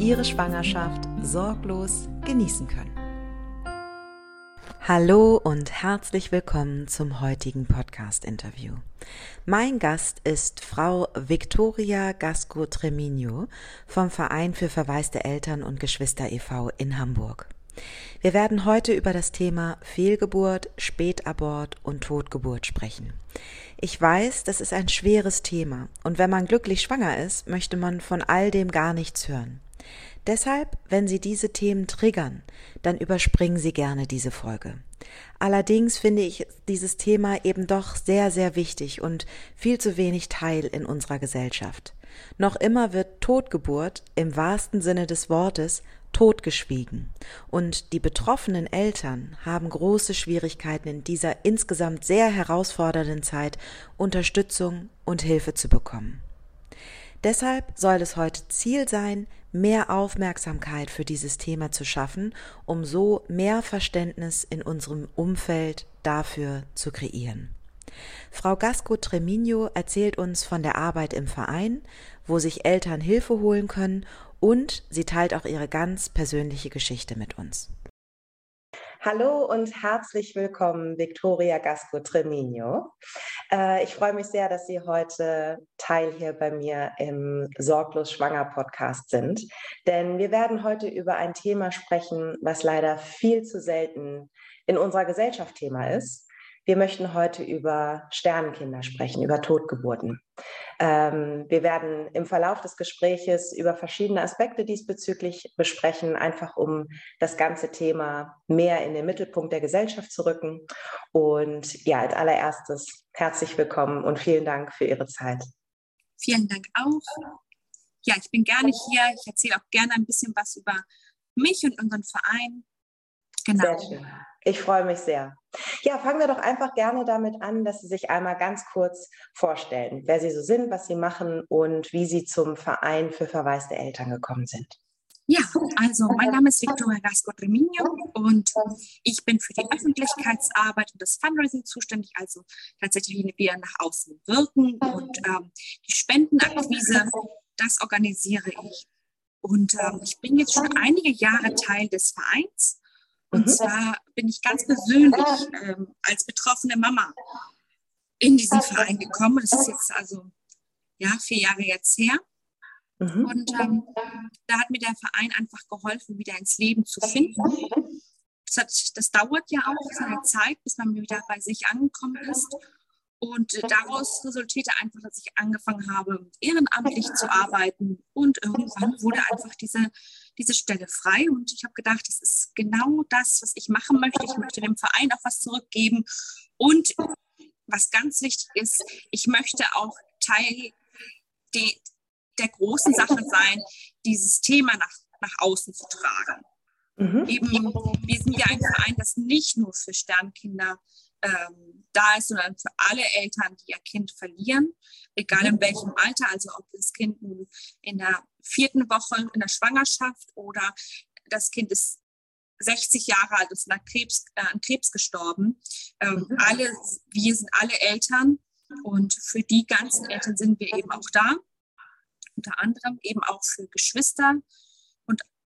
Ihre Schwangerschaft sorglos genießen können. Hallo und herzlich willkommen zum heutigen Podcast-Interview. Mein Gast ist Frau Victoria Gasco Tremino vom Verein für verwaiste Eltern und Geschwister e.V. in Hamburg. Wir werden heute über das Thema Fehlgeburt, Spätabort und Totgeburt sprechen. Ich weiß, das ist ein schweres Thema und wenn man glücklich schwanger ist, möchte man von all dem gar nichts hören. Deshalb, wenn Sie diese Themen triggern, dann überspringen Sie gerne diese Folge. Allerdings finde ich dieses Thema eben doch sehr, sehr wichtig und viel zu wenig Teil in unserer Gesellschaft. Noch immer wird Totgeburt im wahrsten Sinne des Wortes totgeschwiegen. Und die betroffenen Eltern haben große Schwierigkeiten in dieser insgesamt sehr herausfordernden Zeit Unterstützung und Hilfe zu bekommen. Deshalb soll es heute Ziel sein, mehr Aufmerksamkeit für dieses Thema zu schaffen, um so mehr Verständnis in unserem Umfeld dafür zu kreieren. Frau Gasco Tremino erzählt uns von der Arbeit im Verein, wo sich Eltern Hilfe holen können und sie teilt auch ihre ganz persönliche Geschichte mit uns. Hallo und herzlich willkommen, Victoria Gasco Tremino. Äh, ich freue mich sehr, dass Sie heute Teil hier bei mir im Sorglos Schwanger Podcast sind. Denn wir werden heute über ein Thema sprechen, was leider viel zu selten in unserer Gesellschaft Thema ist. Wir möchten heute über Sternenkinder sprechen, über Totgeburten. Ähm, wir werden im Verlauf des Gespräches über verschiedene Aspekte diesbezüglich besprechen, einfach um das ganze Thema mehr in den Mittelpunkt der Gesellschaft zu rücken. Und ja, als allererstes herzlich willkommen und vielen Dank für Ihre Zeit. Vielen Dank auch. Ja, ich bin gerne hier. Ich erzähle auch gerne ein bisschen was über mich und unseren Verein. Genau. Sehr schön. Ich freue mich sehr. Ja, fangen wir doch einfach gerne damit an, dass Sie sich einmal ganz kurz vorstellen, wer Sie so sind, was Sie machen und wie Sie zum Verein für verwaiste Eltern gekommen sind. Ja, also mein Name ist Victoria Gasco Remigno und ich bin für die Öffentlichkeitsarbeit und das Fundraising zuständig, also tatsächlich wie wir nach außen wirken und ähm, die Spendenakquise, das organisiere ich. Und ähm, ich bin jetzt schon einige Jahre Teil des Vereins und mhm. zwar bin ich ganz persönlich ähm, als betroffene Mama in diesen Verein gekommen. Das ist jetzt also ja, vier Jahre jetzt her. Mhm. Und ähm, da hat mir der Verein einfach geholfen, wieder ins Leben zu finden. Das, hat, das dauert ja auch seine Zeit, bis man wieder bei sich angekommen ist. Und daraus resultierte einfach, dass ich angefangen habe, ehrenamtlich zu arbeiten. Und irgendwann wurde einfach diese, diese Stelle frei. Und ich habe gedacht, das ist genau das, was ich machen möchte. Ich möchte dem Verein auch was zurückgeben. Und was ganz wichtig ist, ich möchte auch Teil de, der großen Sache sein, dieses Thema nach, nach außen zu tragen. Mhm. Eben, wir sind ja ein Verein, das nicht nur für Sternkinder ähm, da ist, sondern für alle Eltern, die ihr Kind verlieren, egal in welchem Alter, also ob das Kind in der vierten Woche in der Schwangerschaft oder das Kind ist 60 Jahre alt, ist an Krebs, äh, an Krebs gestorben. Ähm, mhm. alle, wir sind alle Eltern und für die ganzen Eltern sind wir eben auch da. Unter anderem eben auch für Geschwister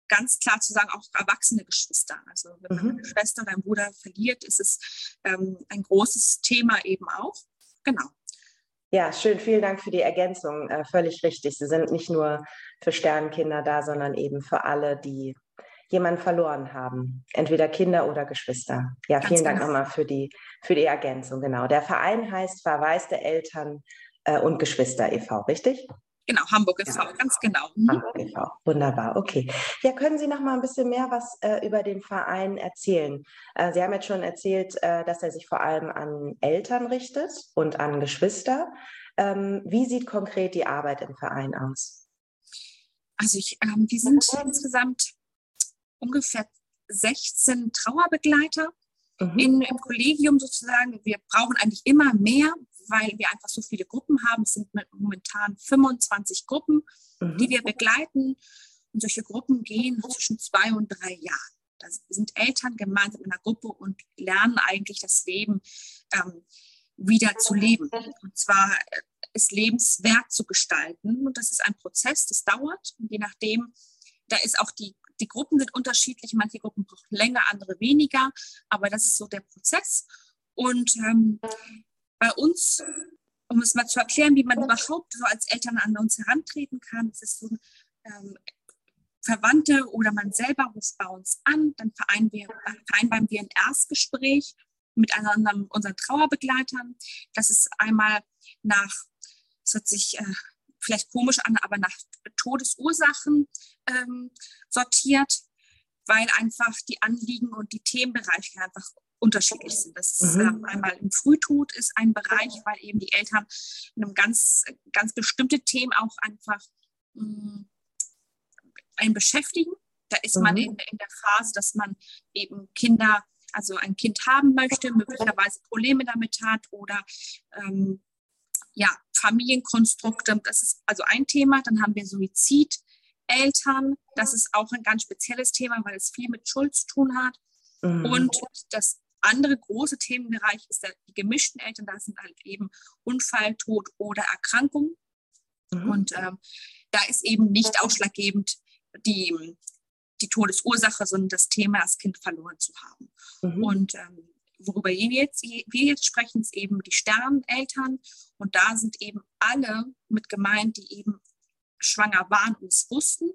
ganz klar zu sagen, auch erwachsene Geschwister. Also wenn man mhm. eine Schwester oder einen Bruder verliert, ist es ähm, ein großes Thema eben auch. Genau. Ja, schön. Vielen Dank für die Ergänzung. Äh, völlig richtig. Sie sind nicht nur für Sternkinder da, sondern eben für alle, die jemanden verloren haben. Entweder Kinder oder Geschwister. Ja, vielen Dank genau. nochmal für die, für die Ergänzung. Genau. Der Verein heißt Verwaiste Eltern äh, und Geschwister e.V., richtig? Genau, Hamburg e.V., ja. ganz genau. Mhm. Hamburg e.V., wunderbar, okay. Ja, können Sie noch mal ein bisschen mehr was äh, über den Verein erzählen? Äh, Sie haben jetzt schon erzählt, äh, dass er sich vor allem an Eltern richtet und an Geschwister. Ähm, wie sieht konkret die Arbeit im Verein aus? Also ich, ähm, wir sind insgesamt ungefähr 16 Trauerbegleiter mhm. in, im Kollegium sozusagen. Wir brauchen eigentlich immer mehr, weil wir einfach so viele Gruppen haben. Es sind momentan 25 Gruppen, mhm. die wir begleiten. Und solche Gruppen gehen zwischen zwei und drei Jahren. Da sind Eltern gemeinsam in einer Gruppe und lernen eigentlich das Leben ähm, wieder zu leben. Und zwar äh, ist lebenswert zu gestalten. Und das ist ein Prozess, das dauert. Und je nachdem, da ist auch die, die Gruppen sind unterschiedlich. Manche Gruppen brauchen länger, andere weniger. Aber das ist so der Prozess. Und ähm, bei uns, um es mal zu erklären, wie man überhaupt so als Eltern an uns herantreten kann, es ist so ähm, Verwandte oder man selber ruft bei uns an, dann vereinbaren wir, vereinbaren wir ein Erstgespräch mit einem unseren Trauerbegleitern. Das ist einmal nach, es hört sich äh, vielleicht komisch an, aber nach Todesursachen ähm, sortiert, weil einfach die Anliegen und die Themenbereiche einfach unterschiedlich sind. Das ist, mhm. ähm, einmal im Frühtod ist ein Bereich, weil eben die Eltern in einem ganz, ganz bestimmte Themen auch einfach mh, mm, einen beschäftigen. Da ist mhm. man in, in, der Phase, dass man eben Kinder, also ein Kind haben möchte, möglicherweise Probleme damit hat oder ähm, ja, Familienkonstrukte. Das ist also ein Thema. Dann haben wir Suizideltern. Das ist auch ein ganz spezielles Thema, weil es viel mit Schuld zu tun hat. Mhm. Und das andere große Themenbereich ist der, die gemischten Eltern. Da sind halt eben Unfall, Tod oder Erkrankung. Mhm. Und ähm, da ist eben nicht ausschlaggebend, die, die Todesursache, sondern das Thema, das Kind verloren zu haben. Mhm. Und ähm, worüber wir jetzt, wir jetzt sprechen, ist eben die Sterneltern. Und da sind eben alle mit gemeint, die eben schwanger waren und es wussten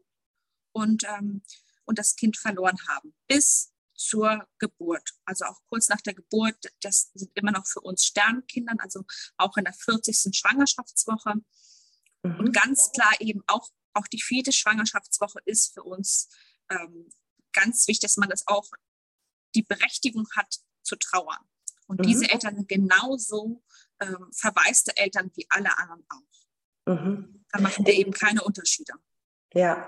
und, ähm, und das Kind verloren haben. Bis zur Geburt. Also auch kurz nach der Geburt, das sind immer noch für uns Sternkindern, also auch in der 40. Schwangerschaftswoche. Mhm. Und ganz klar eben auch auch die vierte Schwangerschaftswoche ist für uns ähm, ganz wichtig, dass man das auch die Berechtigung hat zu trauern. Und mhm. diese Eltern sind genauso ähm, verwaiste Eltern wie alle anderen auch. Mhm. Da machen wir eben keine Unterschiede. Ja,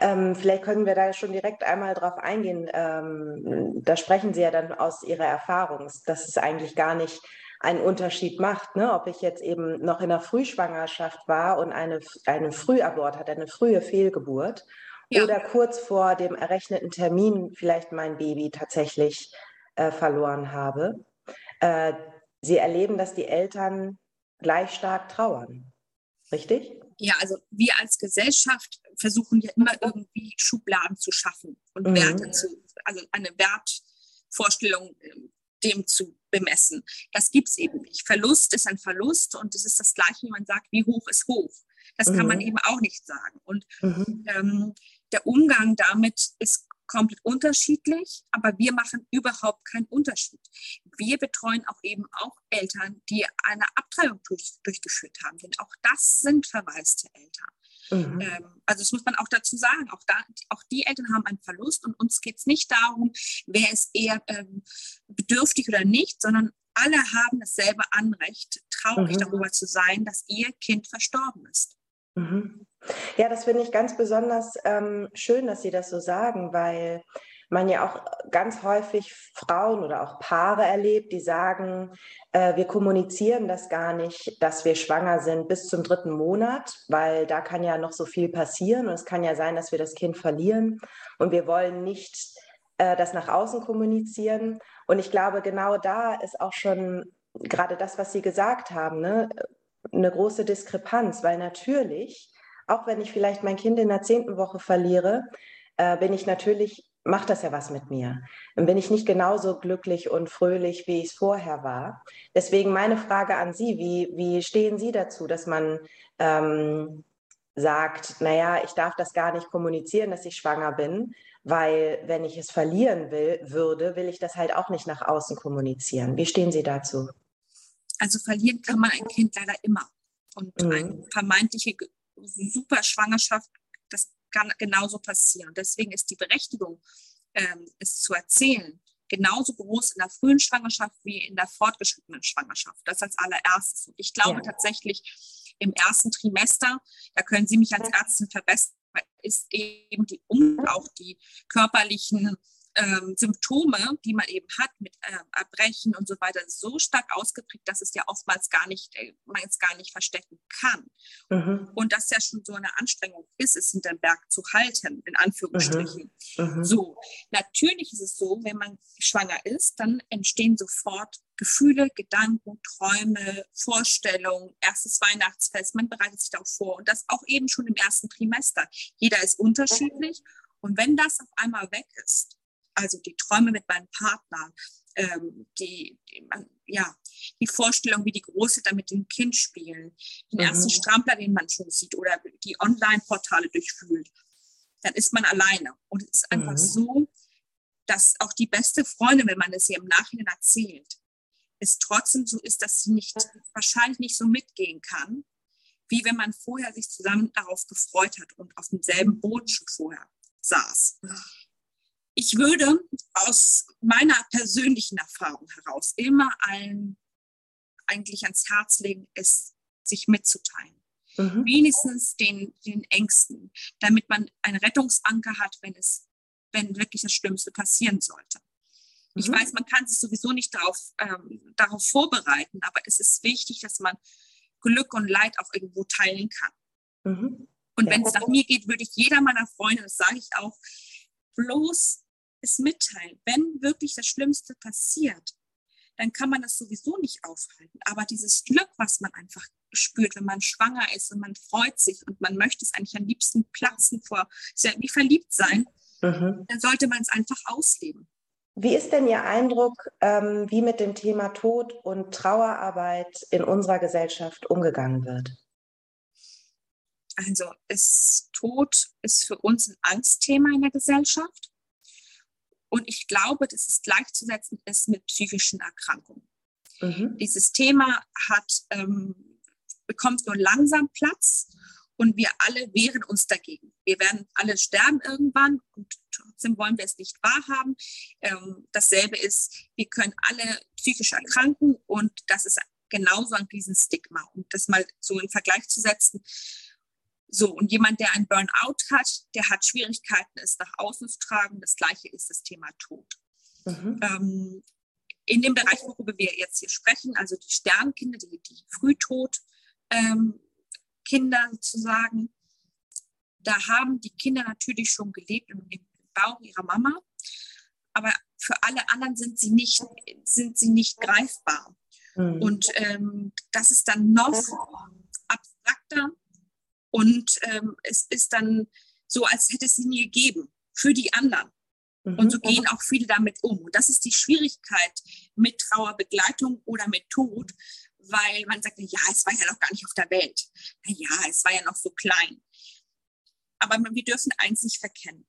ähm, vielleicht können wir da schon direkt einmal drauf eingehen. Ähm, da sprechen Sie ja dann aus Ihrer Erfahrung, dass es eigentlich gar nicht einen Unterschied macht, ne? ob ich jetzt eben noch in der Frühschwangerschaft war und eine, einen Frühabort hatte, eine frühe Fehlgeburt ja. oder kurz vor dem errechneten Termin vielleicht mein Baby tatsächlich äh, verloren habe. Äh, sie erleben, dass die Eltern gleich stark trauern. Richtig? Ja, also wir als Gesellschaft versuchen ja immer irgendwie Schubladen zu schaffen und mhm. Werte zu, also eine Wertvorstellung ähm, dem zu bemessen. Das gibt es eben nicht. Verlust ist ein Verlust und es ist das Gleiche, wie man sagt, wie hoch ist hoch. Das mhm. kann man mhm. eben auch nicht sagen. Und mhm. ähm, der Umgang damit ist komplett unterschiedlich, aber wir machen überhaupt keinen Unterschied. Wir betreuen auch eben auch Eltern, die eine Abtreibung durch, durchgeführt haben, denn auch das sind verwaiste Eltern. Mhm. Ähm, also das muss man auch dazu sagen. Auch, da, auch die Eltern haben einen Verlust und uns geht es nicht darum, wer ist eher ähm, bedürftig oder nicht, sondern alle haben dasselbe Anrecht, traurig mhm. darüber zu sein, dass ihr Kind verstorben ist. Mhm. Ja, das finde ich ganz besonders ähm, schön, dass Sie das so sagen, weil man ja auch ganz häufig Frauen oder auch Paare erlebt, die sagen, äh, wir kommunizieren das gar nicht, dass wir schwanger sind bis zum dritten Monat, weil da kann ja noch so viel passieren und es kann ja sein, dass wir das Kind verlieren und wir wollen nicht äh, das nach außen kommunizieren. Und ich glaube, genau da ist auch schon gerade das, was Sie gesagt haben, ne, eine große Diskrepanz, weil natürlich, auch wenn ich vielleicht mein Kind in der zehnten Woche verliere, äh, bin ich natürlich macht das ja was mit mir. Dann bin ich nicht genauso glücklich und fröhlich, wie ich es vorher war. Deswegen meine Frage an Sie, wie, wie stehen Sie dazu, dass man ähm, sagt, naja, ich darf das gar nicht kommunizieren, dass ich schwanger bin, weil wenn ich es verlieren will, würde, will ich das halt auch nicht nach außen kommunizieren. Wie stehen Sie dazu? Also verlieren kann man ein Kind leider immer. Und mhm. eine vermeintliche super Schwangerschaft kann genauso passieren. Deswegen ist die Berechtigung, ähm, es zu erzählen, genauso groß in der frühen Schwangerschaft wie in der fortgeschrittenen Schwangerschaft. Das als allererstes. Und ich glaube ja. tatsächlich im ersten Trimester, da können Sie mich als Ärztin verbessern, ist eben die und auch die körperlichen ähm, Symptome, die man eben hat mit äh, Erbrechen und so weiter, so stark ausgeprägt, dass es ja oftmals gar nicht, äh, man es gar nicht verstecken kann. Mhm. Und das ja schon so eine Anstrengung ist, es hinter dem Berg zu halten, in Anführungsstrichen. Mhm. Mhm. So, natürlich ist es so, wenn man schwanger ist, dann entstehen sofort Gefühle, Gedanken, Träume, Vorstellungen, erstes Weihnachtsfest, man bereitet sich darauf vor und das auch eben schon im ersten Trimester. Jeder ist unterschiedlich und wenn das auf einmal weg ist, also die Träume mit meinem Partner, ähm, die, die ja, die Vorstellung, wie die Großeltern mit dem Kind spielen, den mhm. ersten Strampler, den man schon sieht oder die Online-Portale durchfühlt, dann ist man alleine. Und es ist einfach mhm. so, dass auch die beste Freundin, wenn man es ihr im Nachhinein erzählt, es trotzdem so ist, dass sie nicht, wahrscheinlich nicht so mitgehen kann, wie wenn man vorher sich zusammen darauf gefreut hat und auf demselben Boot schon vorher saß ich würde aus meiner persönlichen Erfahrung heraus immer allen eigentlich ans Herz legen, es sich mitzuteilen. Mhm. Wenigstens den, den Ängsten, damit man einen Rettungsanker hat, wenn es, wenn wirklich das Schlimmste passieren sollte. Mhm. Ich weiß, man kann sich sowieso nicht darauf, ähm, darauf vorbereiten, aber es ist wichtig, dass man Glück und Leid auch irgendwo teilen kann. Mhm. Und wenn es nach mir geht, würde ich jeder meiner Freunde, das sage ich auch, bloß es mitteilen. Wenn wirklich das Schlimmste passiert, dann kann man das sowieso nicht aufhalten. Aber dieses Glück, was man einfach spürt, wenn man schwanger ist und man freut sich und man möchte es eigentlich am liebsten platzen vor, wie verliebt sein, mhm. dann sollte man es einfach ausleben. Wie ist denn Ihr Eindruck, ähm, wie mit dem Thema Tod und Trauerarbeit in unserer Gesellschaft umgegangen wird? Also, es, Tod ist für uns ein Angstthema in der Gesellschaft. Und ich glaube, dass es gleichzusetzen ist mit psychischen Erkrankungen. Mhm. Dieses Thema hat, ähm, bekommt nur langsam Platz und wir alle wehren uns dagegen. Wir werden alle sterben irgendwann und trotzdem wollen wir es nicht wahrhaben. Ähm, dasselbe ist, wir können alle psychisch erkranken und das ist genauso ein Riesenstigma. Um das mal so in Vergleich zu setzen, so, und jemand, der ein Burnout hat, der hat Schwierigkeiten, es nach außen zu tragen. Das gleiche ist das Thema Tod. Mhm. Ähm, in dem Bereich, worüber wir jetzt hier sprechen, also die Sternkinder, die, die Frühtod-Kinder ähm, sozusagen, da haben die Kinder natürlich schon gelebt im, im Bauch ihrer Mama, aber für alle anderen sind sie nicht, sind sie nicht greifbar. Mhm. Und ähm, das ist dann noch abstrakter und ähm, es ist dann so, als hätte es sie nie gegeben für die anderen. Mhm. Und so gehen auch viele damit um. Und das ist die Schwierigkeit mit Trauerbegleitung oder mit Tod, weil man sagt, ja, es war ja noch gar nicht auf der Welt. Na ja, es war ja noch so klein. Aber wir dürfen eins nicht verkennen.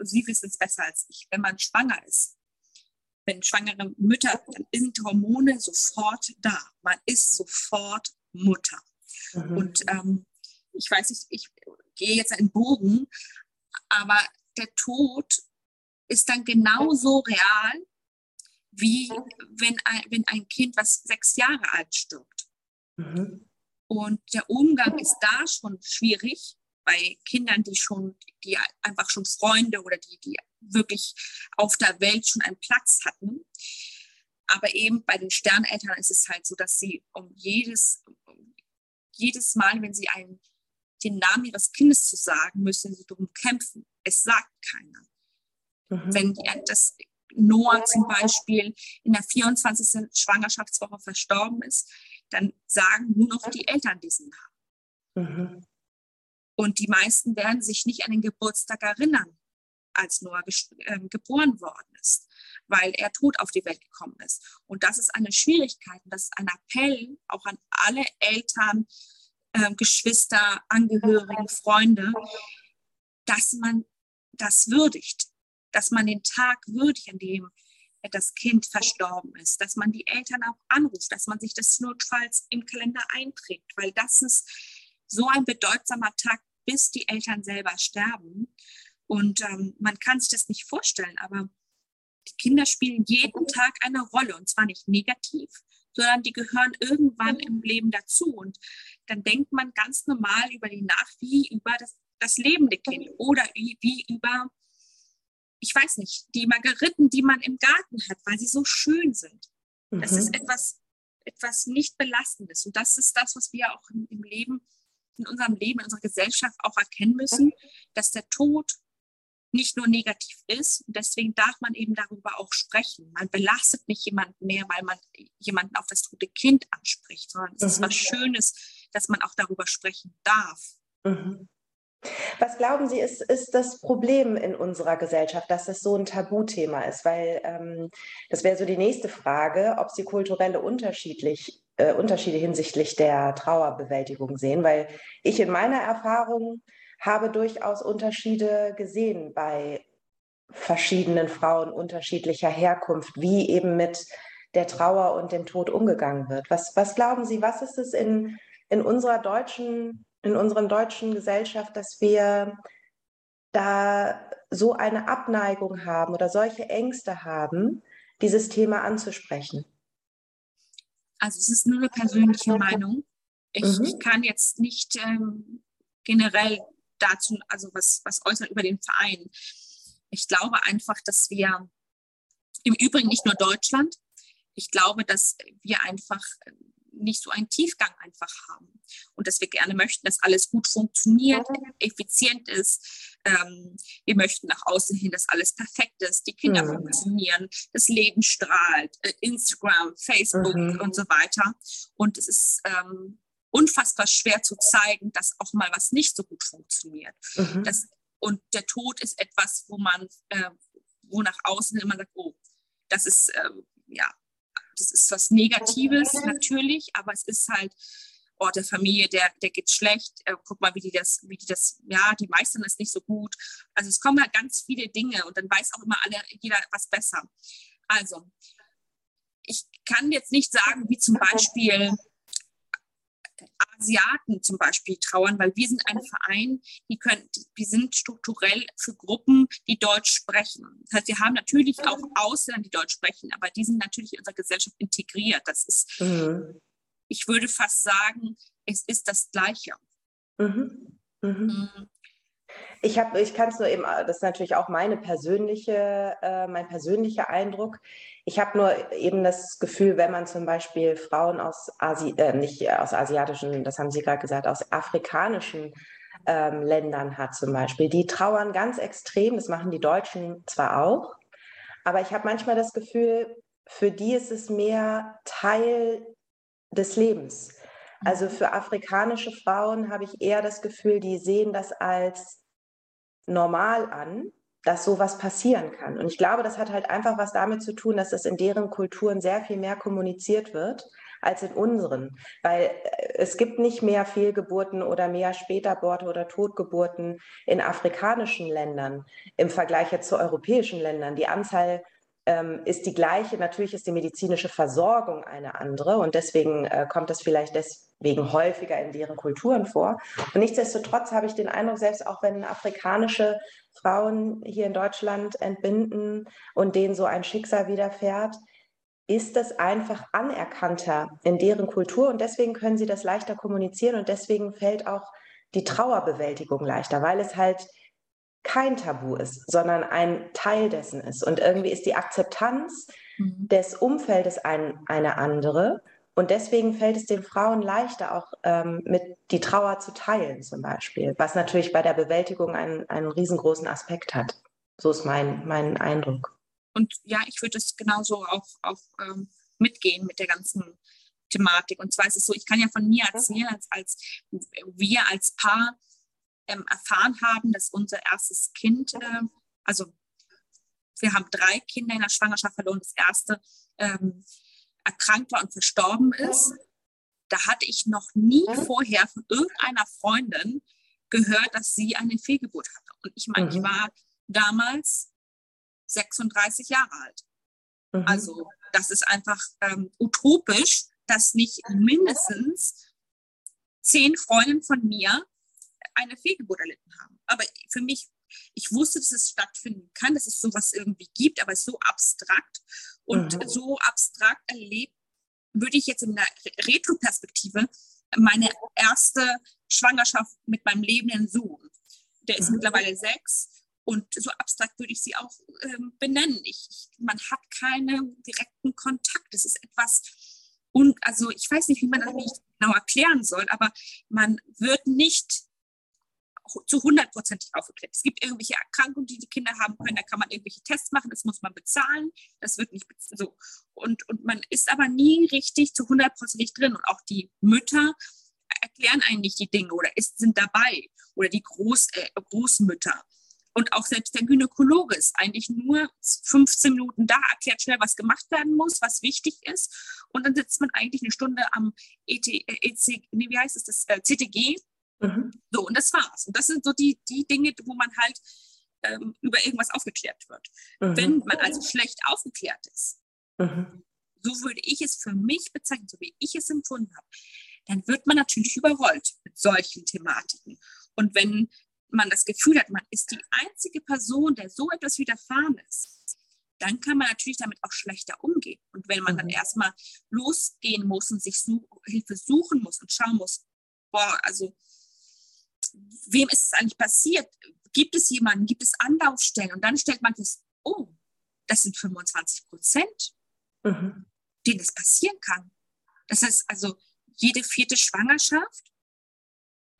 Sie wissen es besser als ich. Wenn man schwanger ist, wenn schwangere Mütter, dann sind Hormone sofort da. Man ist sofort Mutter. Mhm. Und ähm, ich weiß nicht, ich gehe jetzt einen Bogen, aber der Tod ist dann genauso real, wie wenn ein, wenn ein Kind, was sechs Jahre alt stirbt. Mhm. Und der Umgang ist da schon schwierig bei Kindern, die schon, die einfach schon Freunde oder die, die wirklich auf der Welt schon einen Platz hatten. Aber eben bei den Sterneltern ist es halt so, dass sie um jedes, jedes Mal, wenn sie ein den Namen ihres Kindes zu sagen, müssen sie darum kämpfen. Es sagt keiner. Mhm. Wenn das Noah zum Beispiel in der 24. Schwangerschaftswoche verstorben ist, dann sagen nur noch die Eltern diesen Namen. Mhm. Und die meisten werden sich nicht an den Geburtstag erinnern, als Noah äh, geboren worden ist, weil er tot auf die Welt gekommen ist. Und das ist eine Schwierigkeit. Das ist ein Appell auch an alle Eltern, äh, Geschwister, Angehörigen, Freunde, dass man das würdigt, dass man den Tag würdigt, an dem das Kind verstorben ist, dass man die Eltern auch anruft, dass man sich das notfalls im Kalender einträgt, weil das ist so ein bedeutsamer Tag, bis die Eltern selber sterben. Und ähm, man kann sich das nicht vorstellen, aber die Kinder spielen jeden Tag eine Rolle und zwar nicht negativ, sondern die gehören irgendwann im Leben dazu. Und dann denkt man ganz normal über die nach, wie über das das lebende Kind oder wie über, ich weiß nicht, die Margeriten, die man im Garten hat, weil sie so schön sind. Mhm. Das ist mhm. etwas, etwas nicht Belastendes. Und das ist das, was wir auch im Leben, in unserem Leben, in unserer Gesellschaft auch erkennen müssen, dass der Tod nicht nur negativ ist. Und deswegen darf man eben darüber auch sprechen. Man belastet nicht jemanden mehr, weil man jemanden auf das tote Kind anspricht, sondern es mhm. ist was Schönes, dass man auch darüber sprechen darf. Mhm. Was glauben Sie, ist, ist das Problem in unserer Gesellschaft, dass das so ein Tabuthema ist? Weil ähm, das wäre so die nächste Frage, ob Sie kulturelle unterschiedlich, äh, Unterschiede hinsichtlich der Trauerbewältigung sehen. Weil ich in meiner Erfahrung habe durchaus Unterschiede gesehen bei verschiedenen Frauen unterschiedlicher Herkunft, wie eben mit der Trauer und dem Tod umgegangen wird. Was, was glauben Sie, was ist es in, in unserer deutschen, in unserer deutschen Gesellschaft, dass wir da so eine Abneigung haben oder solche Ängste haben, dieses Thema anzusprechen? Also es ist nur eine persönliche Meinung. Ich, mhm. kann jetzt nicht ähm, generell dazu, also was, was äußern über den Verein. Ich glaube einfach, dass wir im Übrigen nicht nur Deutschland, ich glaube, dass wir einfach nicht so einen Tiefgang einfach haben und dass wir gerne möchten, dass alles gut funktioniert, effizient ist. Ähm, wir möchten nach außen hin, dass alles perfekt ist, die Kinder mhm. funktionieren, das Leben strahlt, äh, Instagram, Facebook mhm. und so weiter. Und es ist ähm, unfassbar schwer zu zeigen, dass auch mal was nicht so gut funktioniert. Mhm. Das, und der Tod ist etwas, wo man, äh, wo nach außen immer sagt, oh, das ist, äh, ja, das ist was Negatives natürlich, aber es ist halt, oh, der Familie, der, der geht schlecht, äh, guck mal, wie die das, wie die das, ja, die meistern das nicht so gut. Also es kommen halt ganz viele Dinge und dann weiß auch immer alle, jeder was besser. Also, ich kann jetzt nicht sagen, wie zum Beispiel Asiaten zum Beispiel trauern, weil wir sind ein Verein, die können, wir sind strukturell für Gruppen, die Deutsch sprechen. Das heißt, wir haben natürlich auch Ausländer, die Deutsch sprechen, aber die sind natürlich in unserer Gesellschaft integriert. Das ist, mhm. ich würde fast sagen, es ist das Gleiche. Mhm. Mhm. Ich, ich kann es nur eben, das ist natürlich auch meine persönliche, äh, mein persönlicher Eindruck. Ich habe nur eben das Gefühl, wenn man zum Beispiel Frauen aus Asi äh, nicht aus asiatischen, das haben Sie gerade gesagt, aus afrikanischen ähm, Ländern hat zum Beispiel, die trauern ganz extrem. Das machen die Deutschen zwar auch, aber ich habe manchmal das Gefühl, für die ist es mehr Teil des Lebens. Also mhm. für afrikanische Frauen habe ich eher das Gefühl, die sehen das als normal an dass sowas passieren kann. Und ich glaube, das hat halt einfach was damit zu tun, dass das in deren Kulturen sehr viel mehr kommuniziert wird als in unseren. Weil äh, es gibt nicht mehr Fehlgeburten oder mehr Spätaborte oder Totgeburten in afrikanischen Ländern im Vergleich jetzt zu europäischen Ländern. Die Anzahl ähm, ist die gleiche. Natürlich ist die medizinische Versorgung eine andere und deswegen äh, kommt das vielleicht deswegen häufiger in deren Kulturen vor. Und nichtsdestotrotz habe ich den Eindruck, selbst auch wenn afrikanische Frauen hier in Deutschland entbinden und denen so ein Schicksal widerfährt, ist das einfach anerkannter in deren Kultur und deswegen können sie das leichter kommunizieren und deswegen fällt auch die Trauerbewältigung leichter, weil es halt kein Tabu ist, sondern ein Teil dessen ist. Und irgendwie ist die Akzeptanz mhm. des Umfeldes ein, eine andere und deswegen fällt es den Frauen leichter, auch ähm, mit die Trauer zu teilen, zum Beispiel, was natürlich bei der Bewältigung einen, einen riesengroßen Aspekt hat. So ist mein, mein Eindruck. Und ja, ich würde es genauso auch, auch ähm, mitgehen mit der ganzen Thematik. Und zwar ist es so, ich kann ja von mir erzählen, als, als wir als Paar ähm, erfahren haben, dass unser erstes Kind, äh, also wir haben drei Kinder in der Schwangerschaft verloren, das erste ähm, erkrankt war und verstorben ist, da hatte ich noch nie vorher von irgendeiner Freundin gehört, dass sie eine Fehlgeburt hatte. Und ich meine, mhm. ich war damals 36 Jahre alt. Mhm. Also das ist einfach ähm, utopisch, dass nicht mindestens zehn Freundinnen von mir eine Fehlgeburt erlitten haben. Aber für mich, ich wusste, dass es stattfinden kann, dass es sowas irgendwie gibt, aber es ist so abstrakt. Und mhm. so abstrakt erlebt, würde ich jetzt in der Retro-Perspektive meine erste Schwangerschaft mit meinem lebenden Sohn. Der ist mhm. mittlerweile sechs und so abstrakt würde ich sie auch ähm, benennen. Ich, man hat keinen direkten Kontakt. Es ist etwas, und also ich weiß nicht, wie man das nicht genau erklären soll, aber man wird nicht zu hundertprozentig aufgeklärt. Es gibt irgendwelche Erkrankungen, die die Kinder haben können, da kann man irgendwelche Tests machen, das muss man bezahlen, das wird nicht so. Und, und man ist aber nie richtig zu hundertprozentig drin. Und auch die Mütter erklären eigentlich die Dinge oder ist, sind dabei oder die Groß, äh, Großmütter. Und auch selbst der Gynäkologe ist eigentlich nur 15 Minuten da, erklärt schnell, was gemacht werden muss, was wichtig ist. Und dann sitzt man eigentlich eine Stunde am ET, äh, EC, nee, wie heißt es, das äh, CTG. Mhm. So, und das war's. Und das sind so die, die Dinge, wo man halt ähm, über irgendwas aufgeklärt wird. Mhm. Wenn man also schlecht aufgeklärt ist, mhm. so würde ich es für mich bezeichnen, so wie ich es empfunden habe, dann wird man natürlich überrollt mit solchen Thematiken. Und wenn man das Gefühl hat, man ist die einzige Person, der so etwas widerfahren ist, dann kann man natürlich damit auch schlechter umgehen. Und wenn man dann mhm. erstmal losgehen muss und sich Hilfe suchen muss und schauen muss, boah, also wem ist es eigentlich passiert? Gibt es jemanden? Gibt es Anlaufstellen? Und dann stellt man fest, oh, das sind 25 Prozent, mhm. denen es passieren kann. Das heißt also, jede vierte Schwangerschaft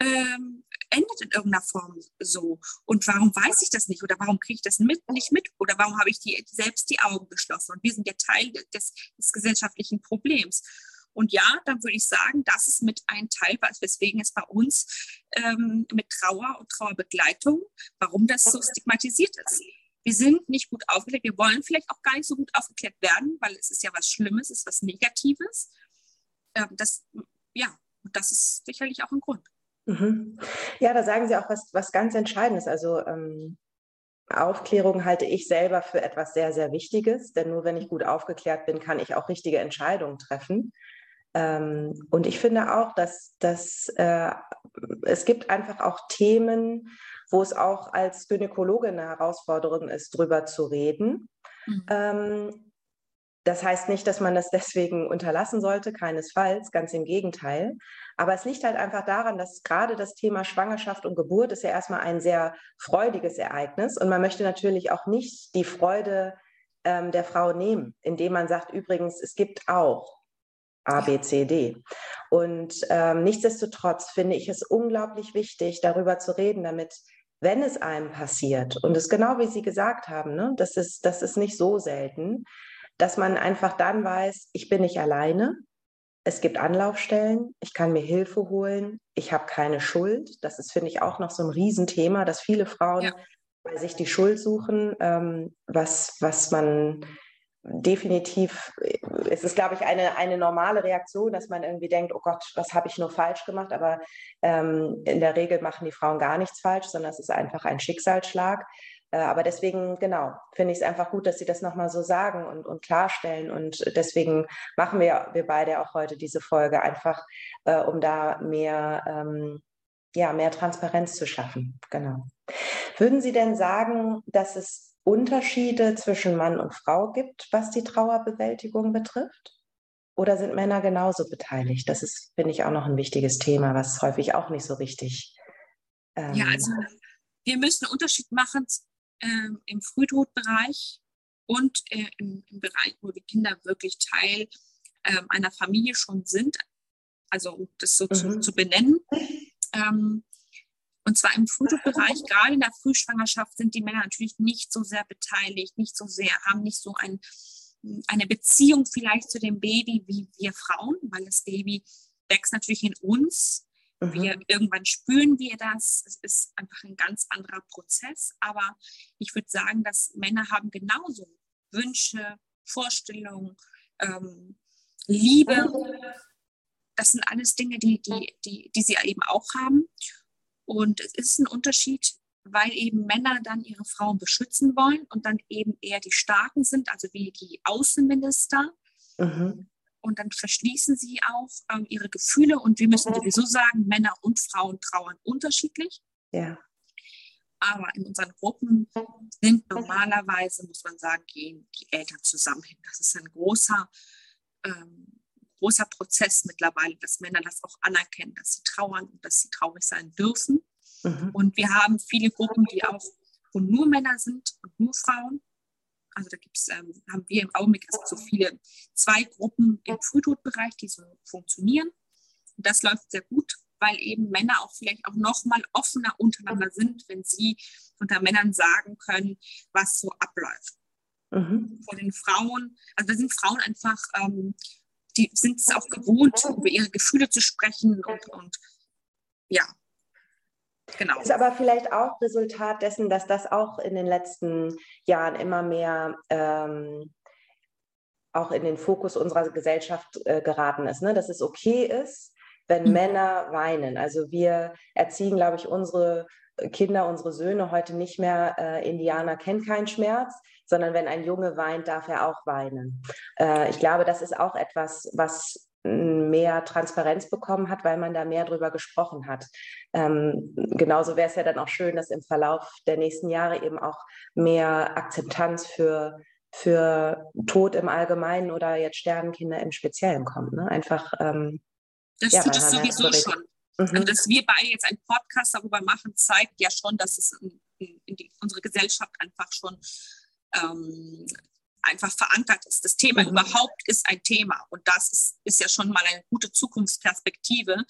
ähm, endet in irgendeiner Form so. Und warum weiß ich das nicht? Oder warum kriege ich das mit, nicht mit? Oder warum habe ich die, selbst die Augen geschlossen? Und wir sind ja Teil des, des gesellschaftlichen Problems. Und ja, dann würde ich sagen, das ist mit ein Teil, weswegen es bei uns ähm, mit Trauer und Trauerbegleitung, warum das so stigmatisiert ist. Wir sind nicht gut aufgeklärt. Wir wollen vielleicht auch gar nicht so gut aufgeklärt werden, weil es ist ja was Schlimmes, es ist was Negatives. Ähm, das, ja, das ist sicherlich auch ein Grund. Mhm. Ja, da sagen Sie auch was, was ganz Entscheidendes. Also ähm, Aufklärung halte ich selber für etwas sehr, sehr Wichtiges, denn nur wenn ich gut aufgeklärt bin, kann ich auch richtige Entscheidungen treffen. Ähm, und ich finde auch, dass, dass äh, es gibt einfach auch Themen, wo es auch als Gynäkologe eine Herausforderung ist, drüber zu reden. Mhm. Ähm, das heißt nicht, dass man das deswegen unterlassen sollte, keinesfalls, ganz im Gegenteil. Aber es liegt halt einfach daran, dass gerade das Thema Schwangerschaft und Geburt ist ja erstmal ein sehr freudiges Ereignis und man möchte natürlich auch nicht die Freude ähm, der Frau nehmen, indem man sagt, übrigens, es gibt auch A, B, C, D. Und ähm, nichtsdestotrotz finde ich es unglaublich wichtig, darüber zu reden, damit, wenn es einem passiert, und es genau wie Sie gesagt haben, ne, das, ist, das ist nicht so selten, dass man einfach dann weiß, ich bin nicht alleine. Es gibt Anlaufstellen, ich kann mir Hilfe holen, ich habe keine Schuld. Das ist, finde ich, auch noch so ein Riesenthema, dass viele Frauen ja. bei sich die Schuld suchen, ähm, was, was man definitiv, es ist, glaube ich, eine, eine normale Reaktion, dass man irgendwie denkt, oh Gott, was habe ich nur falsch gemacht? Aber ähm, in der Regel machen die Frauen gar nichts falsch, sondern es ist einfach ein Schicksalsschlag. Äh, aber deswegen, genau, finde ich es einfach gut, dass Sie das nochmal so sagen und, und klarstellen. Und deswegen machen wir, wir beide auch heute diese Folge, einfach äh, um da mehr, ähm, ja, mehr Transparenz zu schaffen. Genau. Würden Sie denn sagen, dass es Unterschiede zwischen Mann und Frau gibt, was die Trauerbewältigung betrifft? Oder sind Männer genauso beteiligt? Das ist, finde ich, auch noch ein wichtiges Thema, was häufig auch nicht so richtig. Ähm, ja, also wir müssen einen Unterschied machen äh, im Frühtodbereich und äh, im, im, Bereich, wo die Kinder wirklich Teil äh, einer Familie schon sind, also um das so mhm. zu, zu, benennen. Ähm, und zwar im Frühtodbereich, gerade in der Frühschwangerschaft, sind die Männer natürlich nicht so sehr beteiligt, nicht so sehr, haben nicht so ein, eine Beziehung vielleicht zu dem Baby wie wir Frauen, weil das Baby wächst natürlich in uns Mhm. Wir, irgendwann spüren wir das. Es ist einfach ein ganz anderer Prozess. Aber ich würde sagen, dass Männer haben genauso Wünsche, Vorstellungen, ähm, Liebe. Das sind alles Dinge, die, die, die, die sie eben auch haben. Und es ist ein Unterschied, weil eben Männer dann ihre Frauen beschützen wollen und dann eben eher die Starken sind, also wie die Außenminister. Mhm und dann verschließen sie auch ähm, ihre Gefühle. Und wir müssen sowieso sagen, Männer und Frauen trauern unterschiedlich. Ja. Aber in unseren Gruppen sind normalerweise, muss man sagen, gehen die Eltern zusammen hin. Das ist ein großer, ähm, großer Prozess mittlerweile, dass Männer das auch anerkennen, dass sie trauern und dass sie traurig sein dürfen. Mhm. Und wir haben viele Gruppen, die auch wo nur Männer sind und nur Frauen. Also da gibt's, ähm, haben wir im Augenblick so viele, zwei Gruppen im Frühtodbereich, die so funktionieren. Und das läuft sehr gut, weil eben Männer auch vielleicht auch noch mal offener untereinander sind, wenn sie unter Männern sagen können, was so abläuft. Mhm. Vor den Frauen, also da sind Frauen einfach, ähm, die sind es auch gewohnt, über ihre Gefühle zu sprechen und, und ja, Genau. Ist aber vielleicht auch Resultat dessen, dass das auch in den letzten Jahren immer mehr ähm, auch in den Fokus unserer Gesellschaft äh, geraten ist, ne? dass es okay ist, wenn mhm. Männer weinen. Also wir erziehen, glaube ich, unsere Kinder, unsere Söhne heute nicht mehr, äh, Indianer kennt keinen Schmerz, sondern wenn ein Junge weint, darf er auch weinen. Äh, ich glaube, das ist auch etwas, was mehr Transparenz bekommen hat, weil man da mehr drüber gesprochen hat. Ähm, genauso wäre es ja dann auch schön, dass im Verlauf der nächsten Jahre eben auch mehr Akzeptanz für, für Tod im Allgemeinen oder jetzt Sternenkinder im Speziellen kommt. Ne? Einfach. Ähm, das ja, tut es sowieso schon. Mhm. Also, dass wir beide jetzt einen Podcast darüber machen, zeigt ja schon, dass es in, in die, unsere Gesellschaft einfach schon ähm, einfach verankert ist. Das Thema mhm. überhaupt ist ein Thema. Und das ist, ist ja schon mal eine gute Zukunftsperspektive,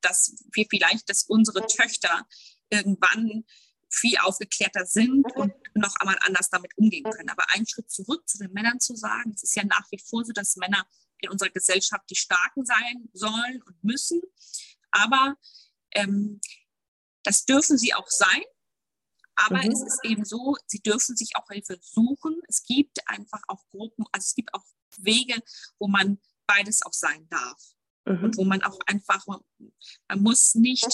dass wir vielleicht, dass unsere Töchter irgendwann viel aufgeklärter sind mhm. und noch einmal anders damit umgehen können. Aber einen Schritt zurück zu den Männern zu sagen, es ist ja nach wie vor so, dass Männer in unserer Gesellschaft die Starken sein sollen und müssen. Aber ähm, das dürfen sie auch sein. Aber mhm. es ist eben so, sie dürfen sich auch Hilfe suchen. Es gibt einfach auch Gruppen, also es gibt auch Wege, wo man beides auch sein darf. Mhm. Und wo man auch einfach, man muss nicht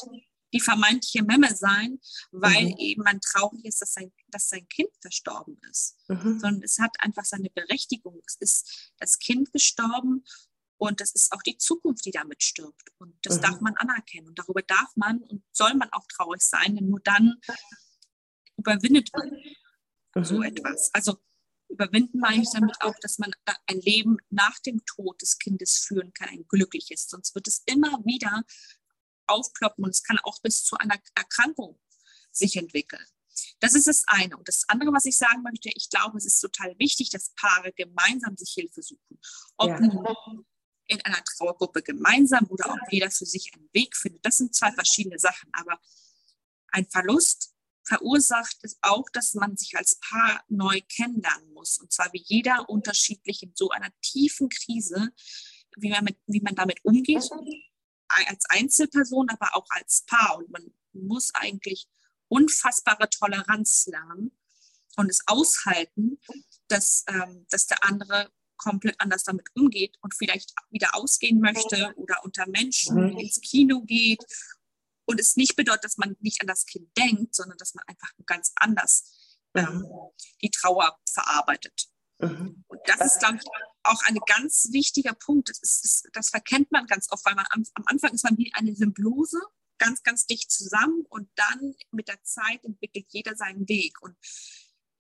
die vermeintliche Memme sein, weil mhm. eben man traurig ist, dass sein, dass sein Kind verstorben ist. Mhm. Sondern es hat einfach seine Berechtigung. Es ist das Kind gestorben und das ist auch die Zukunft, die damit stirbt. Und das mhm. darf man anerkennen. Und darüber darf man und soll man auch traurig sein, denn nur dann überwindet man mhm. so etwas. Also überwinden meine ich damit auch, dass man ein Leben nach dem Tod des Kindes führen kann, ein glückliches. Sonst wird es immer wieder aufploppen und es kann auch bis zu einer Erkrankung sich entwickeln. Das ist das eine. Und das andere, was ich sagen möchte, ich glaube, es ist total wichtig, dass Paare gemeinsam sich Hilfe suchen. Ob ja. nun in einer Trauergruppe gemeinsam oder ob jeder für sich einen Weg findet. Das sind zwei verschiedene Sachen. Aber ein Verlust verursacht es auch, dass man sich als Paar neu kennenlernen muss. Und zwar wie jeder unterschiedlich in so einer tiefen Krise, wie man, mit, wie man damit umgeht, als Einzelperson, aber auch als Paar. Und man muss eigentlich unfassbare Toleranz lernen und es aushalten, dass, ähm, dass der andere komplett anders damit umgeht und vielleicht wieder ausgehen möchte oder unter Menschen mhm. ins Kino geht und es nicht bedeutet, dass man nicht an das Kind denkt, sondern dass man einfach ganz anders ähm, die Trauer verarbeitet. Mhm. Und das ist, glaube ich, auch ein ganz wichtiger Punkt. Das, ist, das, das verkennt man ganz oft, weil man am, am, Anfang ist man wie eine Symbiose, ganz, ganz dicht zusammen und dann mit der Zeit entwickelt jeder seinen Weg. Und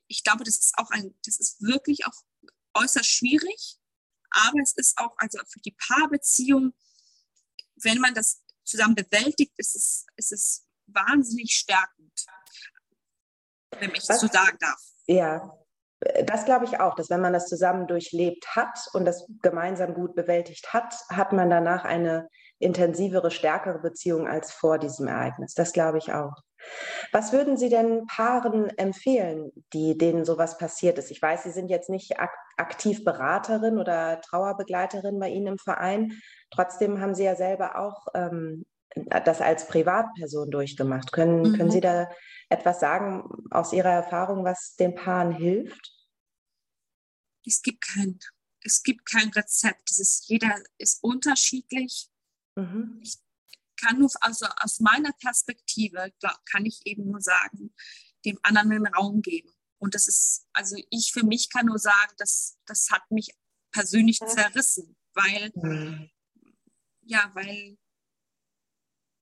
ich glaube, das ist auch ein, das ist wirklich auch äußerst schwierig, aber es ist auch, also für die Paarbeziehung, wenn man das zusammen bewältigt, ist es, ist es wahnsinnig stärkend, wenn ich das so sagen darf. Ja, das glaube ich auch, dass wenn man das zusammen durchlebt hat und das gemeinsam gut bewältigt hat, hat man danach eine intensivere, stärkere Beziehung als vor diesem Ereignis. Das glaube ich auch. Was würden Sie denn Paaren empfehlen, die, denen sowas passiert ist? Ich weiß, Sie sind jetzt nicht ak aktiv Beraterin oder Trauerbegleiterin bei Ihnen im Verein. Trotzdem haben Sie ja selber auch ähm, das als Privatperson durchgemacht. Können, mhm. können Sie da etwas sagen aus Ihrer Erfahrung, was den Paaren hilft? Es gibt kein, es gibt kein Rezept. Es ist, jeder ist unterschiedlich. Mhm. Ich kann nur, also aus meiner Perspektive, glaub, kann ich eben nur sagen, dem anderen den Raum geben. Und das ist, also ich für mich kann nur sagen, das, das hat mich persönlich zerrissen, weil, mhm. ja, weil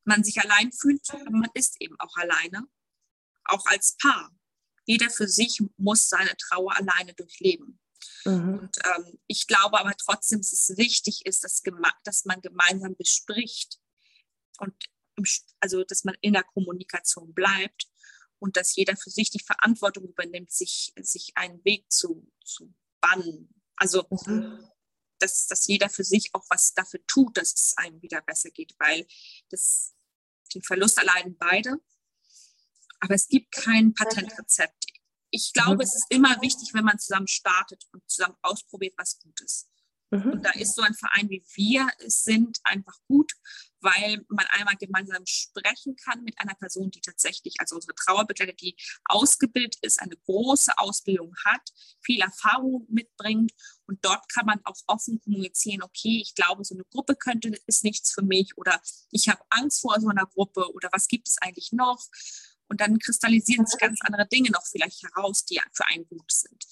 man sich allein fühlt, aber man ist eben auch alleine, auch als Paar. Jeder für sich muss seine Trauer alleine durchleben. Mhm. Und ähm, ich glaube aber trotzdem, dass es wichtig ist, dass, dass man gemeinsam bespricht. Und also dass man in der Kommunikation bleibt und dass jeder für sich die Verantwortung übernimmt, sich, sich einen Weg zu, zu bannen. Also mhm. dass, dass jeder für sich auch was dafür tut, dass es einem wieder besser geht, weil das, den Verlust erleiden beide. Aber es gibt kein Patentrezept. Ich glaube, mhm. es ist immer wichtig, wenn man zusammen startet und zusammen ausprobiert, was gut ist. Mhm. Und da ist so ein Verein wie wir es sind einfach gut, weil man einmal gemeinsam sprechen kann mit einer Person, die tatsächlich, also unsere Trauerbegleiter, die ausgebildet ist, eine große Ausbildung hat, viel Erfahrung mitbringt und dort kann man auch offen kommunizieren, okay, ich glaube, so eine Gruppe könnte, ist nichts für mich oder ich habe Angst vor so einer Gruppe oder was gibt es eigentlich noch? Und dann kristallisieren sich ganz andere Dinge noch vielleicht heraus, die für einen gut sind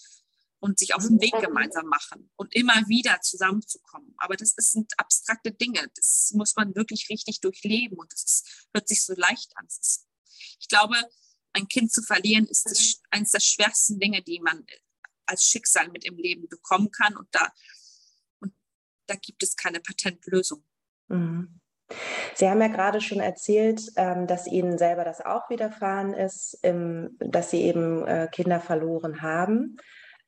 und sich auf den Weg gemeinsam machen und immer wieder zusammenzukommen. Aber das sind abstrakte Dinge. Das muss man wirklich richtig durchleben und das hört sich so leicht an. Ich glaube, ein Kind zu verlieren ist das, eines der schwersten Dinge, die man als Schicksal mit im Leben bekommen kann und da, und da gibt es keine Patentlösung. Mhm. Sie haben ja gerade schon erzählt, ähm, dass Ihnen selber das auch widerfahren ist, dass Sie eben äh, Kinder verloren haben.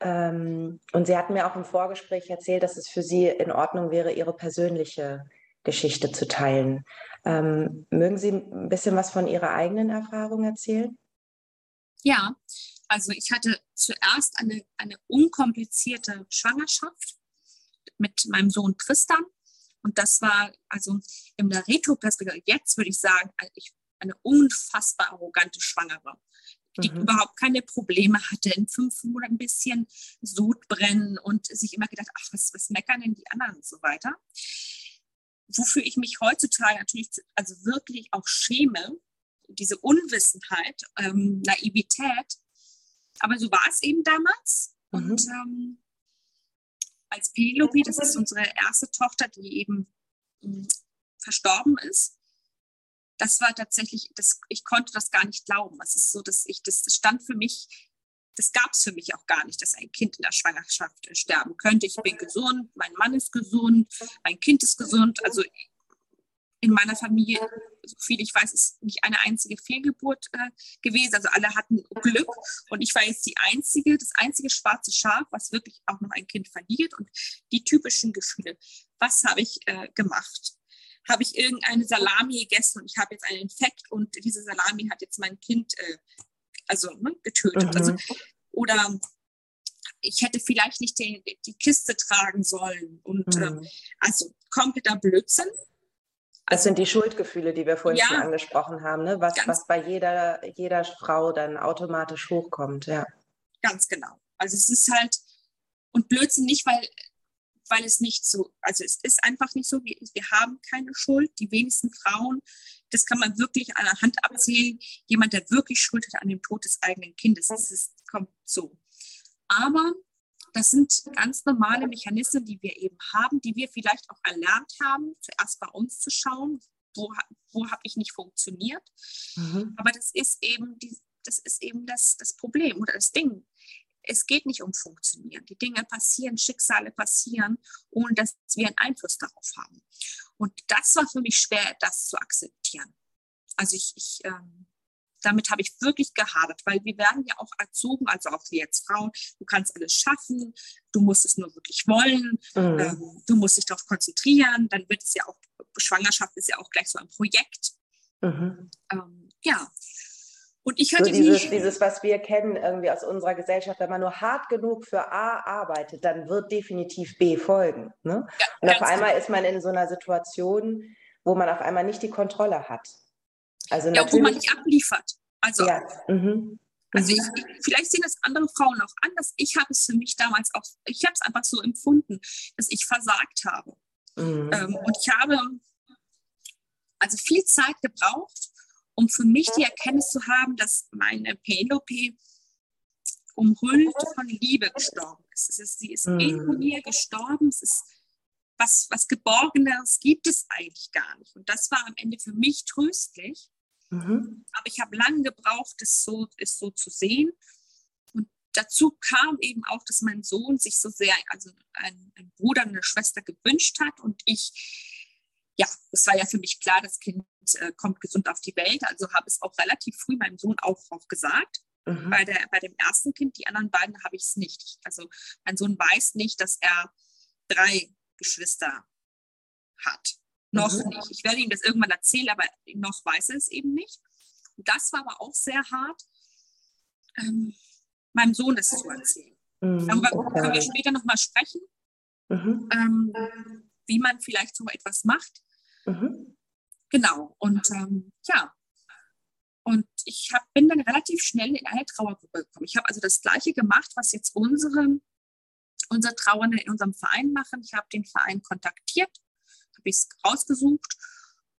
Ähm, und Sie hatten mir auch im Vorgespräch erzählt, dass es für Sie in Ordnung wäre, Ihre persönliche Geschichte zu teilen. Ähm, mögen Sie ein bisschen was von Ihrer eigenen Erfahrung erzählen? Ja, also ich hatte zuerst eine, eine unkomplizierte Schwangerschaft mit meinem Sohn Tristan. Und das war also in der Retro-Perspektive, jetzt würde ich sagen, eine unfassbar arrogante Schwangere die mhm. überhaupt keine Probleme hatte, in fünf Monaten ein bisschen Sodbrennen und sich immer gedacht, ach, was, was meckern denn die anderen und so weiter. Wofür ich mich heutzutage natürlich also wirklich auch schäme, diese Unwissenheit, ähm, Naivität. Aber so war es eben damals. Mhm. Und ähm, als Penelope, das ist unsere erste Tochter, die eben mh, hm, verstorben ist, das war tatsächlich, das, ich konnte das gar nicht glauben. Es ist so, dass ich, das, das stand für mich, das gab es für mich auch gar nicht, dass ein Kind in der Schwangerschaft sterben könnte. Ich bin gesund, mein Mann ist gesund, mein Kind ist gesund. Also in meiner Familie, so viel ich weiß, ist nicht eine einzige Fehlgeburt äh, gewesen. Also alle hatten Glück und ich war jetzt die einzige, das einzige schwarze Schaf, was wirklich auch noch ein Kind verliert und die typischen Gefühle. Was habe ich äh, gemacht? Habe ich irgendeine Salami gegessen und ich habe jetzt einen Infekt und diese Salami hat jetzt mein Kind äh, also ne, getötet. Mhm. Also, oder ich hätte vielleicht nicht die, die Kiste tragen sollen. Und äh, mhm. äh, also kompletter Blödsinn. Das sind die Schuldgefühle, die wir vorhin ja, schon angesprochen haben, ne? was, was bei jeder, jeder Frau dann automatisch hochkommt. Ja. Ganz genau. Also es ist halt, und Blödsinn nicht, weil weil es nicht so, also es ist einfach nicht so, wir, wir haben keine Schuld. Die wenigsten Frauen, das kann man wirklich an der Hand abzählen, jemand, der wirklich Schuld hat an dem Tod des eigenen Kindes. Das ist, kommt so. Aber das sind ganz normale Mechanismen, die wir eben haben, die wir vielleicht auch erlernt haben, zuerst bei uns zu schauen, wo, wo habe ich nicht funktioniert. Mhm. Aber das ist eben die, das ist eben das, das Problem oder das Ding es geht nicht um Funktionieren. Die Dinge passieren, Schicksale passieren, ohne dass wir einen Einfluss darauf haben. Und das war für mich schwer, das zu akzeptieren. Also ich, ich ähm, damit habe ich wirklich gehadert, weil wir werden ja auch erzogen, also auch wir jetzt Frauen, du kannst alles schaffen, du musst es nur wirklich wollen, mhm. ähm, du musst dich darauf konzentrieren, dann wird es ja auch, Schwangerschaft ist ja auch gleich so ein Projekt. Mhm. Ähm, ja, und ich hatte so dieses, dieses, was wir kennen irgendwie aus unserer Gesellschaft, wenn man nur hart genug für A arbeitet, dann wird definitiv B folgen. Ne? Ja, und auf einmal genau. ist man in so einer Situation, wo man auf einmal nicht die Kontrolle hat. Also ja, wo man nicht abliefert. Also, ja. mhm. also ich, vielleicht sehen das andere Frauen auch anders. Ich habe es für mich damals auch, ich habe es einfach so empfunden, dass ich versagt habe. Mhm. Ähm, und ich habe also viel Zeit gebraucht, um für mich die Erkenntnis zu haben, dass meine Penelope umhüllt von Liebe gestorben ist. ist sie ist mhm. in mir gestorben. Es ist was, was Geborgeneres gibt es eigentlich gar nicht. Und das war am Ende für mich tröstlich. Mhm. Aber ich habe lange gebraucht, es so, es so zu sehen. Und dazu kam eben auch, dass mein Sohn sich so sehr, also ein, ein Bruder eine Schwester gewünscht hat und ich ja, es war ja für mich klar, das Kind äh, kommt gesund auf die Welt. Also habe es auch relativ früh meinem Sohn auch, auch gesagt. Mhm. Bei, der, bei dem ersten Kind, die anderen beiden habe ich es nicht. Also mein Sohn weiß nicht, dass er drei Geschwister hat. Noch mhm. nicht. Ich werde ihm das irgendwann erzählen, aber noch weiß er es eben nicht. Und das war aber auch sehr hart, ähm, meinem Sohn das zu erzählen. Mhm. Darüber okay. können wir später nochmal sprechen, mhm. ähm, wie man vielleicht so etwas macht. Mhm. Genau. Und ähm, ja, und ich hab, bin dann relativ schnell in eine Trauergruppe gekommen. Ich habe also das Gleiche gemacht, was jetzt unsere, unsere Trauernde in unserem Verein machen. Ich habe den Verein kontaktiert, habe es rausgesucht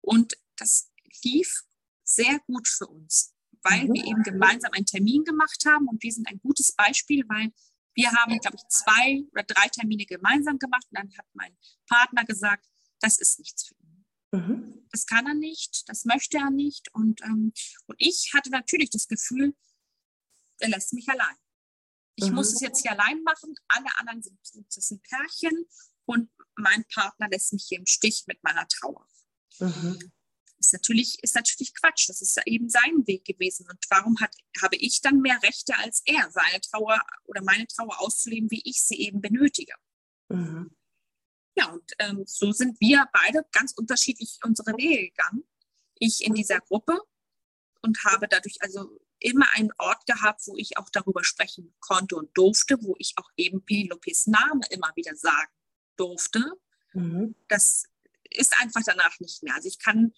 und das lief sehr gut für uns, weil mhm. wir eben gemeinsam einen Termin gemacht haben und wir sind ein gutes Beispiel, weil wir haben, glaube ich, zwei oder drei Termine gemeinsam gemacht und dann hat mein Partner gesagt, das ist nichts für ihn. Mhm. Das kann er nicht, das möchte er nicht. Und, ähm, und ich hatte natürlich das Gefühl, er lässt mich allein. Ich mhm. muss es jetzt hier allein machen. Alle anderen sind, sind Pärchen und mein Partner lässt mich hier im Stich mit meiner Trauer. Mhm. Ist natürlich, ist natürlich Quatsch. Das ist eben sein Weg gewesen. Und warum hat, habe ich dann mehr Rechte als er, seine Trauer oder meine Trauer auszuleben, wie ich sie eben benötige? Mhm. Ja, und ähm, so sind wir beide ganz unterschiedlich unsere Wege gegangen. Ich in dieser Gruppe und habe dadurch also immer einen Ort gehabt, wo ich auch darüber sprechen konnte und durfte, wo ich auch eben Penelopes Name immer wieder sagen durfte. Mhm. Das ist einfach danach nicht mehr. Also ich kann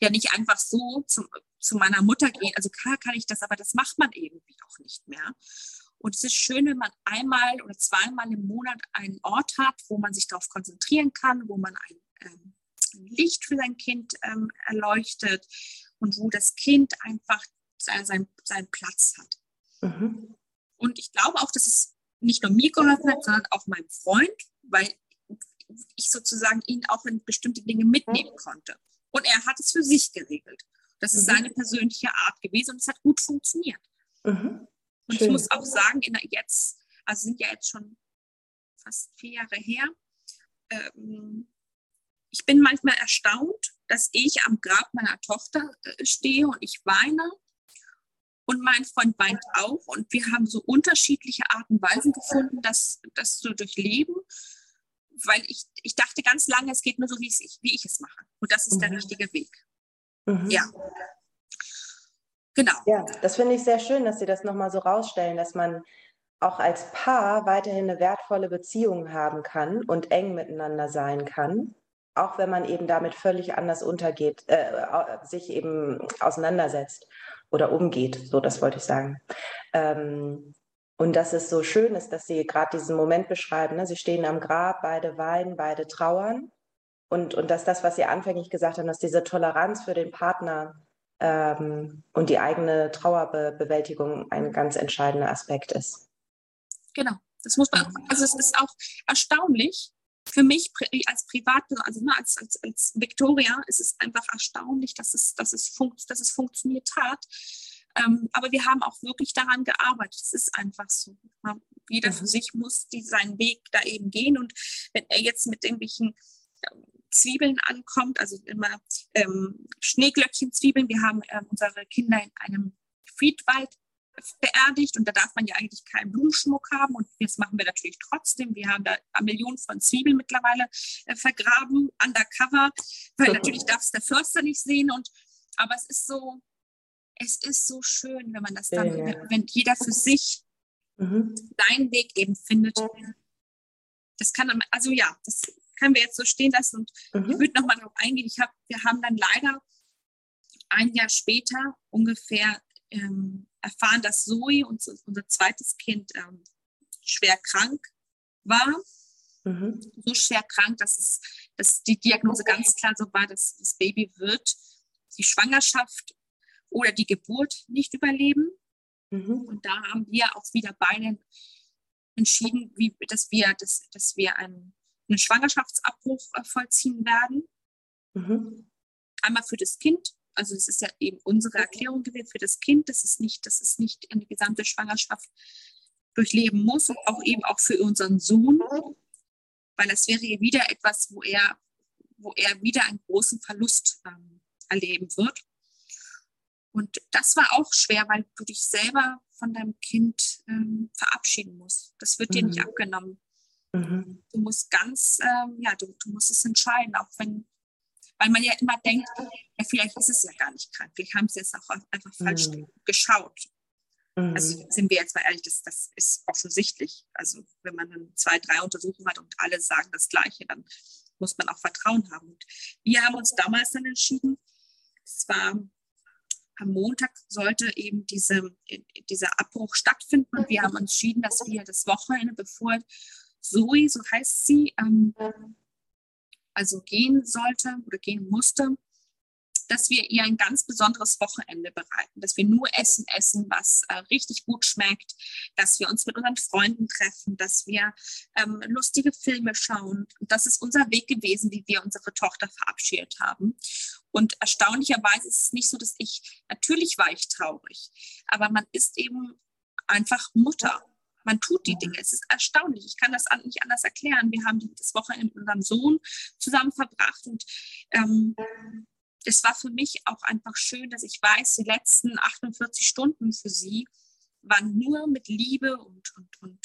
ja nicht einfach so zum, zu meiner Mutter gehen. Also klar kann ich das, aber das macht man irgendwie auch nicht mehr. Und es ist schön, wenn man einmal oder zweimal im Monat einen Ort hat, wo man sich darauf konzentrieren kann, wo man ein, ähm, ein Licht für sein Kind ähm, erleuchtet und wo das Kind einfach sein, sein, seinen Platz hat. Mhm. Und ich glaube auch, dass es nicht nur mir geholfen hat, sondern auch meinem Freund, weil ich sozusagen ihn auch in bestimmte Dinge mitnehmen konnte. Und er hat es für sich geregelt. Das ist mhm. seine persönliche Art gewesen und es hat gut funktioniert. Mhm. Und Schön. ich muss auch sagen, in der jetzt, also sind ja jetzt schon fast vier Jahre her, ähm, ich bin manchmal erstaunt, dass ich am Grab meiner Tochter äh, stehe und ich weine und mein Freund weint auch und wir haben so unterschiedliche Arten und Weisen gefunden, das, das zu durchleben, weil ich, ich dachte ganz lange, es geht nur so, wie ich, wie ich es mache und das ist mhm. der richtige Weg. Mhm. Ja. Genau. Ja, das finde ich sehr schön, dass Sie das nochmal so rausstellen, dass man auch als Paar weiterhin eine wertvolle Beziehung haben kann und eng miteinander sein kann, auch wenn man eben damit völlig anders untergeht, äh, sich eben auseinandersetzt oder umgeht. So, das wollte ich sagen. Ähm, und dass es so schön ist, dass Sie gerade diesen Moment beschreiben. Ne? Sie stehen am Grab, beide weinen, beide trauern. Und, und dass das, was Sie anfänglich gesagt haben, dass diese Toleranz für den Partner ähm, und die eigene Trauerbewältigung ein ganz entscheidender Aspekt ist. Genau, das muss man, also es ist auch erstaunlich, für mich als Privatperson, also ne, als, als, als Victoria, ist es einfach erstaunlich, dass es, dass es, funkt, dass es funktioniert hat. Ähm, aber wir haben auch wirklich daran gearbeitet. Es ist einfach so. Jeder für mhm. sich muss die, seinen Weg da eben gehen. Und wenn er jetzt mit irgendwelchen ähm, Zwiebeln ankommt, also immer ähm, Schneeglöckchenzwiebeln. Wir haben ähm, unsere Kinder in einem Friedwald beerdigt und da darf man ja eigentlich keinen Blumenschmuck haben und das machen wir natürlich trotzdem. Wir haben da Millionen von Zwiebeln mittlerweile äh, vergraben, undercover, weil natürlich darf es der Förster nicht sehen und aber es ist so, es ist so schön, wenn man das dann, ja, wenn jeder für sich mhm. seinen Weg eben findet. Das kann, also ja, das können wir jetzt so stehen lassen. Und mhm. ich würde nochmal darauf eingehen. Ich hab, wir haben dann leider ein Jahr später ungefähr ähm, erfahren, dass Zoe, unser, unser zweites Kind, ähm, schwer krank war. Mhm. So schwer krank, dass, es, dass die Diagnose ganz klar so war, dass das Baby wird die Schwangerschaft oder die Geburt nicht überleben. Mhm. Und da haben wir auch wieder beide entschieden, wie, dass wir, dass, dass wir einen einen Schwangerschaftsabbruch äh, vollziehen werden. Mhm. Einmal für das Kind, also es ist ja eben unsere Erklärung gewesen für das Kind, dass es nicht, dass es nicht eine gesamte Schwangerschaft durchleben muss und auch eben auch für unseren Sohn, weil das wäre wieder etwas, wo er wo er wieder einen großen Verlust ähm, erleben wird. Und das war auch schwer, weil du dich selber von deinem Kind ähm, verabschieden musst. Das wird mhm. dir nicht mhm. abgenommen. Mhm. Du musst ganz, ähm, ja, du, du musst es entscheiden, auch wenn, weil man ja immer denkt, ja, vielleicht ist es ja gar nicht krank, vielleicht haben sie es auch einfach falsch mhm. geschaut. Also mhm. sind wir jetzt mal ehrlich, das, das ist offensichtlich. Also wenn man dann zwei, drei Untersuchungen hat und alle sagen das Gleiche, dann muss man auch Vertrauen haben. Und wir haben uns damals dann entschieden, es war am Montag sollte eben diese, dieser Abbruch stattfinden. Und wir haben entschieden, dass wir das Wochenende, bevor Zoe, so heißt sie, ähm, also gehen sollte oder gehen musste, dass wir ihr ein ganz besonderes Wochenende bereiten, dass wir nur Essen essen, was äh, richtig gut schmeckt, dass wir uns mit unseren Freunden treffen, dass wir ähm, lustige Filme schauen. Und das ist unser Weg gewesen, wie wir unsere Tochter verabschiedet haben. Und erstaunlicherweise ist es nicht so, dass ich, natürlich war ich traurig, aber man ist eben einfach Mutter. Man tut die Dinge. Es ist erstaunlich. Ich kann das nicht anders erklären. Wir haben das Wochenende mit unserem Sohn zusammen verbracht und ähm, es war für mich auch einfach schön, dass ich weiß, die letzten 48 Stunden für sie waren nur mit Liebe und, und, und,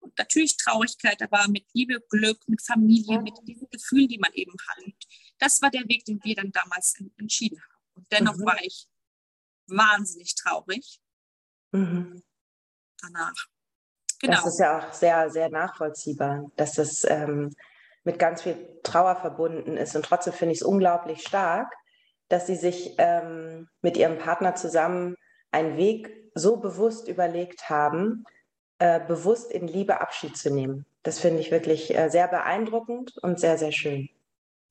und natürlich Traurigkeit, aber mit Liebe, Glück, mit Familie, mit diesen Gefühlen, die man eben hat. Und das war der Weg, den wir dann damals entschieden haben. Und dennoch mhm. war ich wahnsinnig traurig mhm. danach. Genau. Das ist ja auch sehr, sehr nachvollziehbar, dass das ähm, mit ganz viel Trauer verbunden ist. Und trotzdem finde ich es unglaublich stark, dass sie sich ähm, mit ihrem Partner zusammen einen Weg so bewusst überlegt haben, äh, bewusst in Liebe Abschied zu nehmen. Das finde ich wirklich äh, sehr beeindruckend und sehr, sehr schön.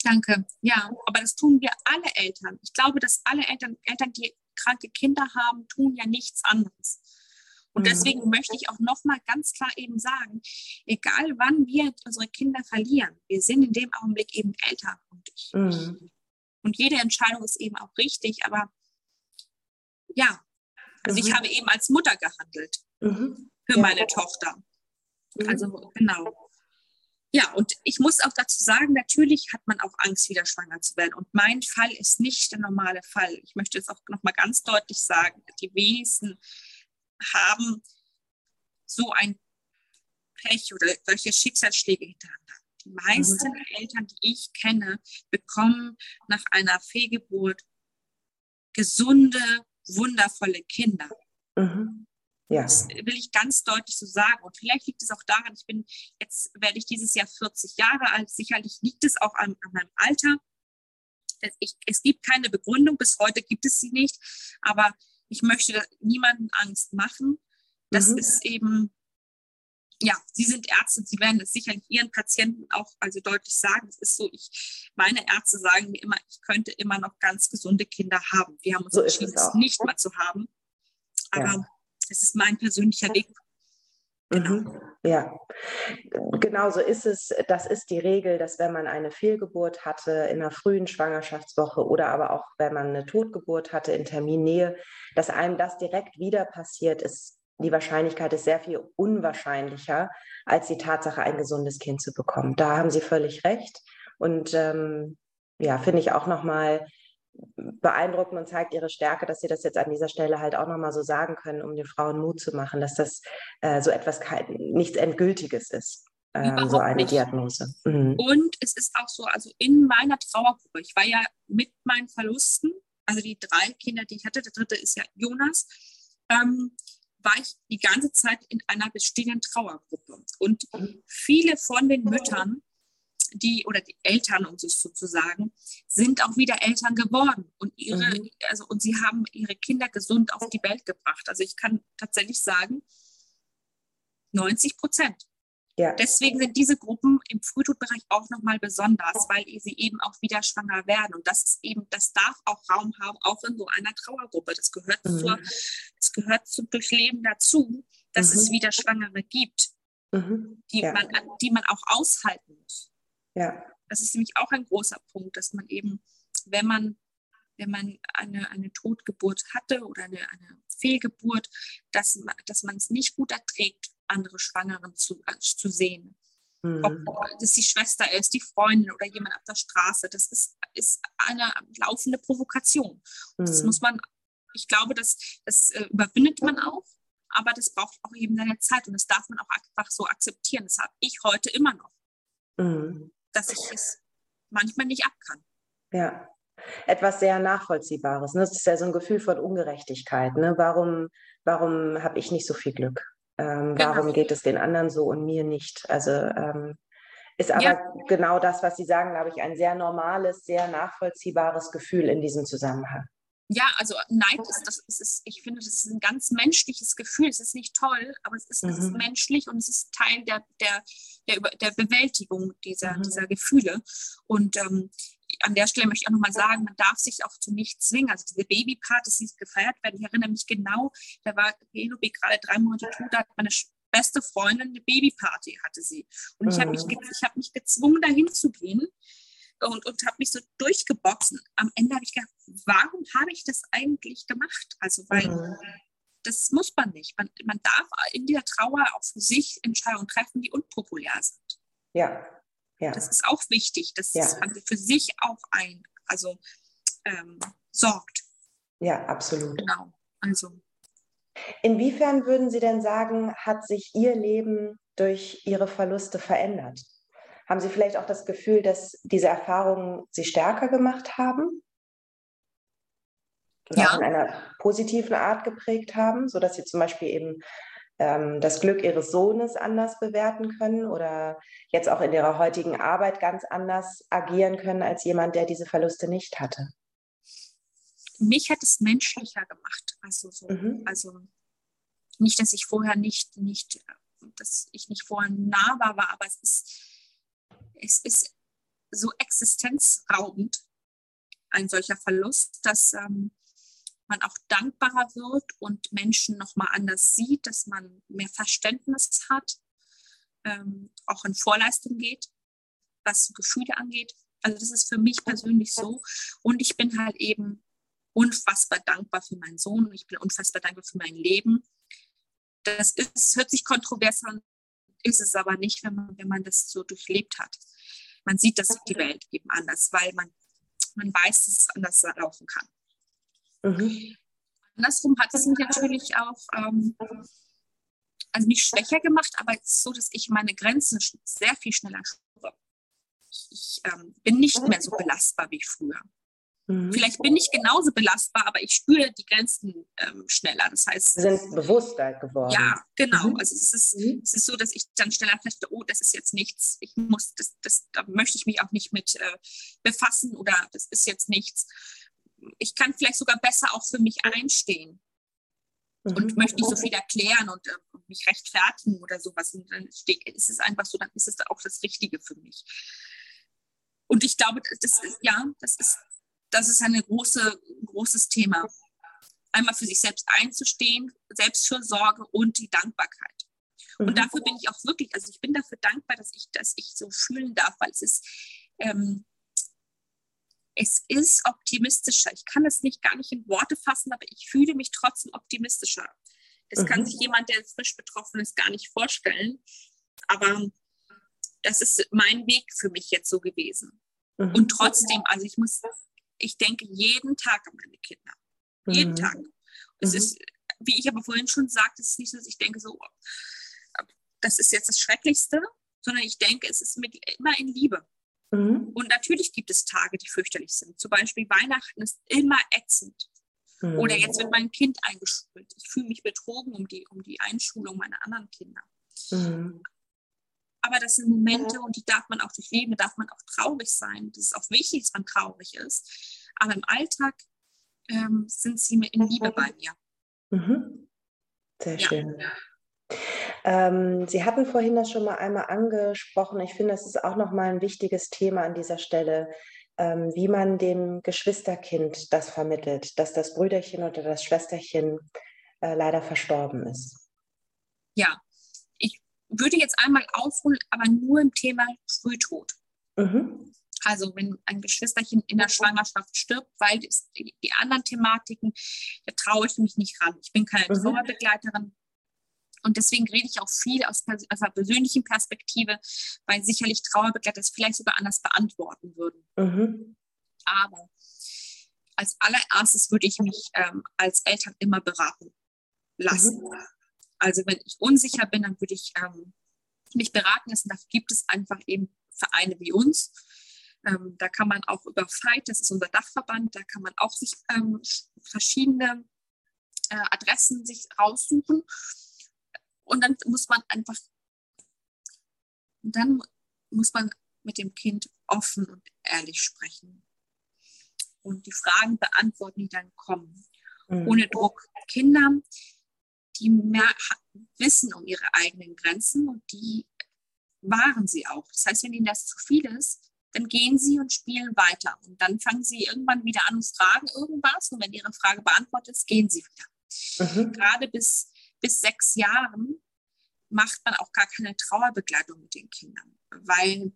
Danke. Ja, aber das tun wir alle Eltern. Ich glaube, dass alle Eltern, Eltern, die kranke Kinder haben, tun ja nichts anderes. Und mhm. deswegen möchte ich auch nochmal ganz klar eben sagen, egal wann wir unsere Kinder verlieren, wir sind in dem Augenblick eben älter. Und, ich, mhm. und jede Entscheidung ist eben auch richtig, aber ja, also mhm. ich habe eben als Mutter gehandelt mhm. für ja. meine Tochter. Mhm. Also genau. Ja, und ich muss auch dazu sagen, natürlich hat man auch Angst, wieder schwanger zu werden. Und mein Fall ist nicht der normale Fall. Ich möchte es auch nochmal ganz deutlich sagen. Die wenigsten haben so ein Pech oder solche Schicksalsschläge hintereinander. Die meisten mhm. Eltern, die ich kenne, bekommen nach einer Fehlgeburt gesunde, wundervolle Kinder. Mhm. Ja. Das will ich ganz deutlich so sagen. Und vielleicht liegt es auch daran, ich bin, jetzt werde ich dieses Jahr 40 Jahre alt. Sicherlich liegt es auch an, an meinem Alter. Ich, es gibt keine Begründung, bis heute gibt es sie nicht. Aber ich möchte niemandem Angst machen. Das mhm. ist eben, ja, Sie sind Ärzte, Sie werden es sicherlich Ihren Patienten auch also deutlich sagen. Es ist so, ich, meine Ärzte sagen mir immer, ich könnte immer noch ganz gesunde Kinder haben. Wir haben uns so entschieden, es nicht mal zu haben. Aber ja. es ist mein persönlicher Weg. Genau. Mhm. Ja, genau so ist es. Das ist die Regel, dass wenn man eine Fehlgeburt hatte in einer frühen Schwangerschaftswoche oder aber auch wenn man eine Totgeburt hatte in Terminnähe, dass einem das direkt wieder passiert, ist die Wahrscheinlichkeit ist sehr viel unwahrscheinlicher, als die Tatsache, ein gesundes Kind zu bekommen. Da haben Sie völlig recht. Und ähm, ja, finde ich auch nochmal beeindruckend und zeigt ihre Stärke, dass sie das jetzt an dieser Stelle halt auch nochmal so sagen können, um den Frauen Mut zu machen, dass das äh, so etwas kein, nichts Endgültiges ist. Ähm, so eine nicht. Diagnose. Mhm. Und es ist auch so, also in meiner Trauergruppe, ich war ja mit meinen Verlusten, also die drei Kinder, die ich hatte, der dritte ist ja Jonas, ähm, war ich die ganze Zeit in einer bestehenden Trauergruppe. Und mhm. viele von den Müttern die oder die Eltern, um es sozusagen, sind auch wieder Eltern geworden und ihre, mhm. also und sie haben ihre Kinder gesund auf die Welt gebracht. Also ich kann tatsächlich sagen, 90 Prozent. Ja. Deswegen sind diese Gruppen im Frühtodbereich auch nochmal besonders, weil sie eben auch wieder schwanger werden. Und das ist eben, das darf auch Raum haben, auch in so einer Trauergruppe. Das gehört mhm. zur, das gehört zum Durchleben dazu, dass mhm. es wieder Schwangere gibt, mhm. die, ja. man, die man auch aushalten muss. Ja. Das ist nämlich auch ein großer Punkt, dass man eben, wenn man, wenn man eine, eine Totgeburt hatte oder eine, eine Fehlgeburt, dass, dass man es nicht gut erträgt, andere Schwangeren zu, zu sehen. Mhm. Ob das die Schwester ist, die Freundin oder jemand auf der Straße. Das ist, ist eine laufende Provokation. Mhm. Das muss man, ich glaube, das, das äh, überwindet man auch, aber das braucht auch eben seine Zeit und das darf man auch einfach so akzeptieren. Das habe ich heute immer noch, mhm. Dass ich es manchmal nicht ab kann. Ja, etwas sehr Nachvollziehbares. Ne? Das ist ja so ein Gefühl von Ungerechtigkeit. Ne? Warum, warum habe ich nicht so viel Glück? Ähm, genau. Warum geht es den anderen so und mir nicht? Also ähm, ist aber ja. genau das, was Sie sagen, glaube ich, ein sehr normales, sehr nachvollziehbares Gefühl in diesem Zusammenhang. Ja, also Neid ist, das ist, ich finde, das ist ein ganz menschliches Gefühl. Es ist nicht toll, aber es ist, mhm. es ist mhm. menschlich und es ist Teil der, der, der, der Bewältigung dieser, mhm. dieser Gefühle. Und ähm, an der Stelle möchte ich auch nochmal sagen, man darf sich auch zu nichts zwingen. Also diese Babypartys, die gefeiert werden, ich erinnere mich genau, da war Penelope gerade drei Monate tot, da hat meine beste Freundin eine Babyparty, hatte sie. Und ich habe mich, mhm. ich hab mich gezwungen, dahin zu gehen und, und habe mich so durchgeboxt. Am Ende habe ich gedacht, warum habe ich das eigentlich gemacht? Also, weil mhm. das muss man nicht. Man, man darf in der Trauer auch für sich Entscheidungen treffen, die unpopulär sind. Ja, ja. Das ist auch wichtig, dass ja. man für sich auch ein, also ähm, sorgt. Ja, absolut. Genau. Also. Inwiefern würden Sie denn sagen, hat sich Ihr Leben durch Ihre Verluste verändert? Haben Sie vielleicht auch das Gefühl, dass diese Erfahrungen Sie stärker gemacht haben? Oder ja. in einer positiven Art geprägt haben, sodass Sie zum Beispiel eben ähm, das Glück ihres Sohnes anders bewerten können oder jetzt auch in ihrer heutigen Arbeit ganz anders agieren können als jemand, der diese Verluste nicht hatte? Mich hat es menschlicher gemacht. Also, so, mhm. also nicht, dass ich vorher nicht, nicht, dass ich nicht vorher nahbar war, aber es ist, es ist so existenzraubend, ein solcher Verlust, dass ähm, man auch dankbarer wird und Menschen nochmal anders sieht, dass man mehr Verständnis hat, ähm, auch in Vorleistung geht, was Gefühle angeht. Also das ist für mich persönlich so. Und ich bin halt eben unfassbar dankbar für meinen Sohn. Ich bin unfassbar dankbar für mein Leben. Das ist, hört sich kontrovers an, ist es aber nicht, wenn man, wenn man das so durchlebt hat. Man sieht das die Welt eben anders, weil man, man weiß, dass es anders laufen kann. Mhm. Andersrum hat es mich natürlich auch, ähm, also nicht schwächer gemacht, aber es ist so, dass ich meine Grenzen sehr viel schneller spüre. Ich, ähm, bin nicht mehr so belastbar wie früher. Mhm. Vielleicht bin ich genauso belastbar, aber ich spüre die Grenzen ähm, schneller. Das heißt, Sie sind bewusster geworden. Ja, genau. Mhm. Also es ist, mhm. es ist so, dass ich dann schneller feststelle, oh, das ist jetzt nichts. Ich muss, das, das, da möchte ich mich auch nicht mit äh, befassen oder das ist jetzt nichts ich kann vielleicht sogar besser auch für mich einstehen mhm. und möchte nicht so viel erklären und, äh, mich rechtfertigen oder sowas. Und dann ist es einfach so, dann ist es auch das Richtige für mich. Und ich glaube, das ist, ja, das ist, das ist ein große, großes Thema. Einmal für sich selbst einzustehen, Selbstfürsorge und die Dankbarkeit. Mhm. Und dafür bin ich auch wirklich, also ich bin dafür dankbar, dass ich, dass ich so fühlen darf, weil es ist, ähm, es ist optimistischer. Ich kann es nicht gar nicht in Worte fassen, aber ich fühle mich trotzdem optimistischer. Das mhm. kann sich jemand, der frisch betroffen ist, gar nicht vorstellen. Aber das ist mein Weg für mich jetzt so gewesen. Mhm. Und trotzdem, also ich muss, ich denke jeden Tag an meine Kinder. Mhm. Jeden Tag. Es mhm. ist, wie ich aber vorhin schon sagte, es ist nicht so, dass ich denke so, das ist jetzt das Schrecklichste, sondern ich denke, es ist mit, immer in Liebe. Mhm. Und natürlich gibt es Tage, die fürchterlich sind. Zum Beispiel Weihnachten ist immer ätzend. Mhm. Oder jetzt wird mein Kind eingeschult. Ich fühle mich betrogen um die, um die Einschulung meiner anderen Kinder. Mhm. Aber das sind Momente und die darf man auch durchleben, da darf man auch traurig sein. Das ist auch wichtig, dass man traurig ist. Aber im Alltag ähm, sind sie in Liebe bei mir. Mhm. Sehr schön. Ja. Ähm, Sie hatten vorhin das schon mal einmal angesprochen. Ich finde, das ist auch noch mal ein wichtiges Thema an dieser Stelle, ähm, wie man dem Geschwisterkind das vermittelt, dass das Brüderchen oder das Schwesterchen äh, leider verstorben ist. Ja, würde jetzt einmal aufholen, aber nur im Thema Frühtod. Mhm. Also wenn ein Geschwisterchen in der Schwangerschaft stirbt, weil die, anderen Thematiken, da traue ich mich nicht ran. Ich bin keine mhm. Trauerbegleiterin, Und deswegen rede ich auch viel aus, aus einer persönlichen Perspektive, weil sicherlich Trauerbegleiter es vielleicht sogar anders beantworten würden. Mhm. Aber als allererstes würde ich mich ähm, als Eltern immer beraten lassen. Mhm. Also wenn ich unsicher bin, dann würde ich ähm, mich beraten lassen. Da gibt es einfach eben Vereine wie uns. Ähm, da kann man auch über Fight, das ist unser Dachverband, da kann man auch sich ähm, verschiedene äh, Adressen sich raussuchen. Und dann muss man einfach, dann muss man mit dem Kind offen und ehrlich sprechen und die Fragen beantworten, die dann kommen, mhm. ohne Druck. Kinder, die mehr wissen um ihre eigenen Grenzen und die wahren sie auch. Das heißt, wenn ihnen das zu viel ist, dann gehen sie und spielen weiter. Und dann fangen sie irgendwann wieder an und fragen irgendwas. Und wenn ihre Frage beantwortet ist, gehen sie wieder. Mhm. Gerade bis, bis sechs Jahren macht man auch gar keine Trauerbegleitung mit den Kindern, weil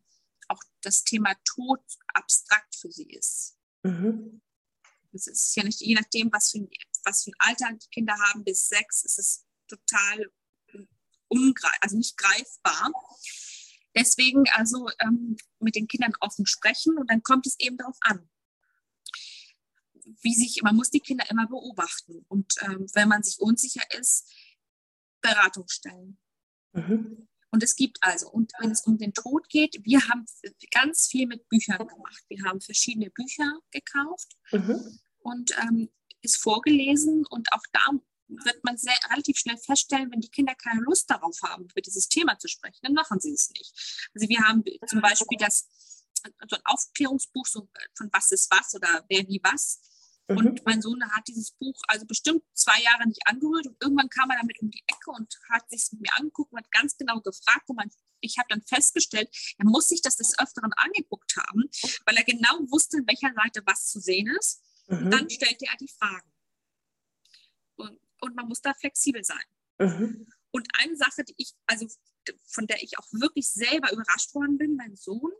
auch das Thema Tod abstrakt für sie ist. Mhm. Das ist ja nicht, je nachdem, was für, ein, was für ein Alter die Kinder haben, bis sechs ist es total ungreif, also nicht greifbar. Deswegen also ähm, mit den Kindern offen sprechen und dann kommt es eben darauf an. Wie sich, man muss die Kinder immer beobachten und ähm, wenn man sich unsicher ist, Beratung stellen. Mhm. Und es gibt also, und wenn es um den Tod geht, wir haben ganz viel mit Büchern gemacht. Wir haben verschiedene Bücher gekauft mhm. und ähm, ist vorgelesen und auch da wird man sehr, relativ schnell feststellen, wenn die Kinder keine Lust darauf haben, über dieses Thema zu sprechen, dann machen sie es nicht. Also wir haben zum Beispiel das, so ein Aufklärungsbuch so von was ist was oder wer wie was. Mhm. Und mein Sohn hat dieses Buch also bestimmt zwei Jahre nicht angerührt und irgendwann kam er damit um die Ecke und hat sich mit mir angeguckt und hat ganz genau gefragt, wo man ich habe dann festgestellt, er muss sich das des Öfteren angeguckt haben, weil er genau wusste, in welcher Seite was zu sehen ist. Mhm. Dann stellte er die Fragen. Und und man muss da flexibel sein. Mhm. Und eine Sache, die ich, also von der ich auch wirklich selber überrascht worden bin, mein Sohn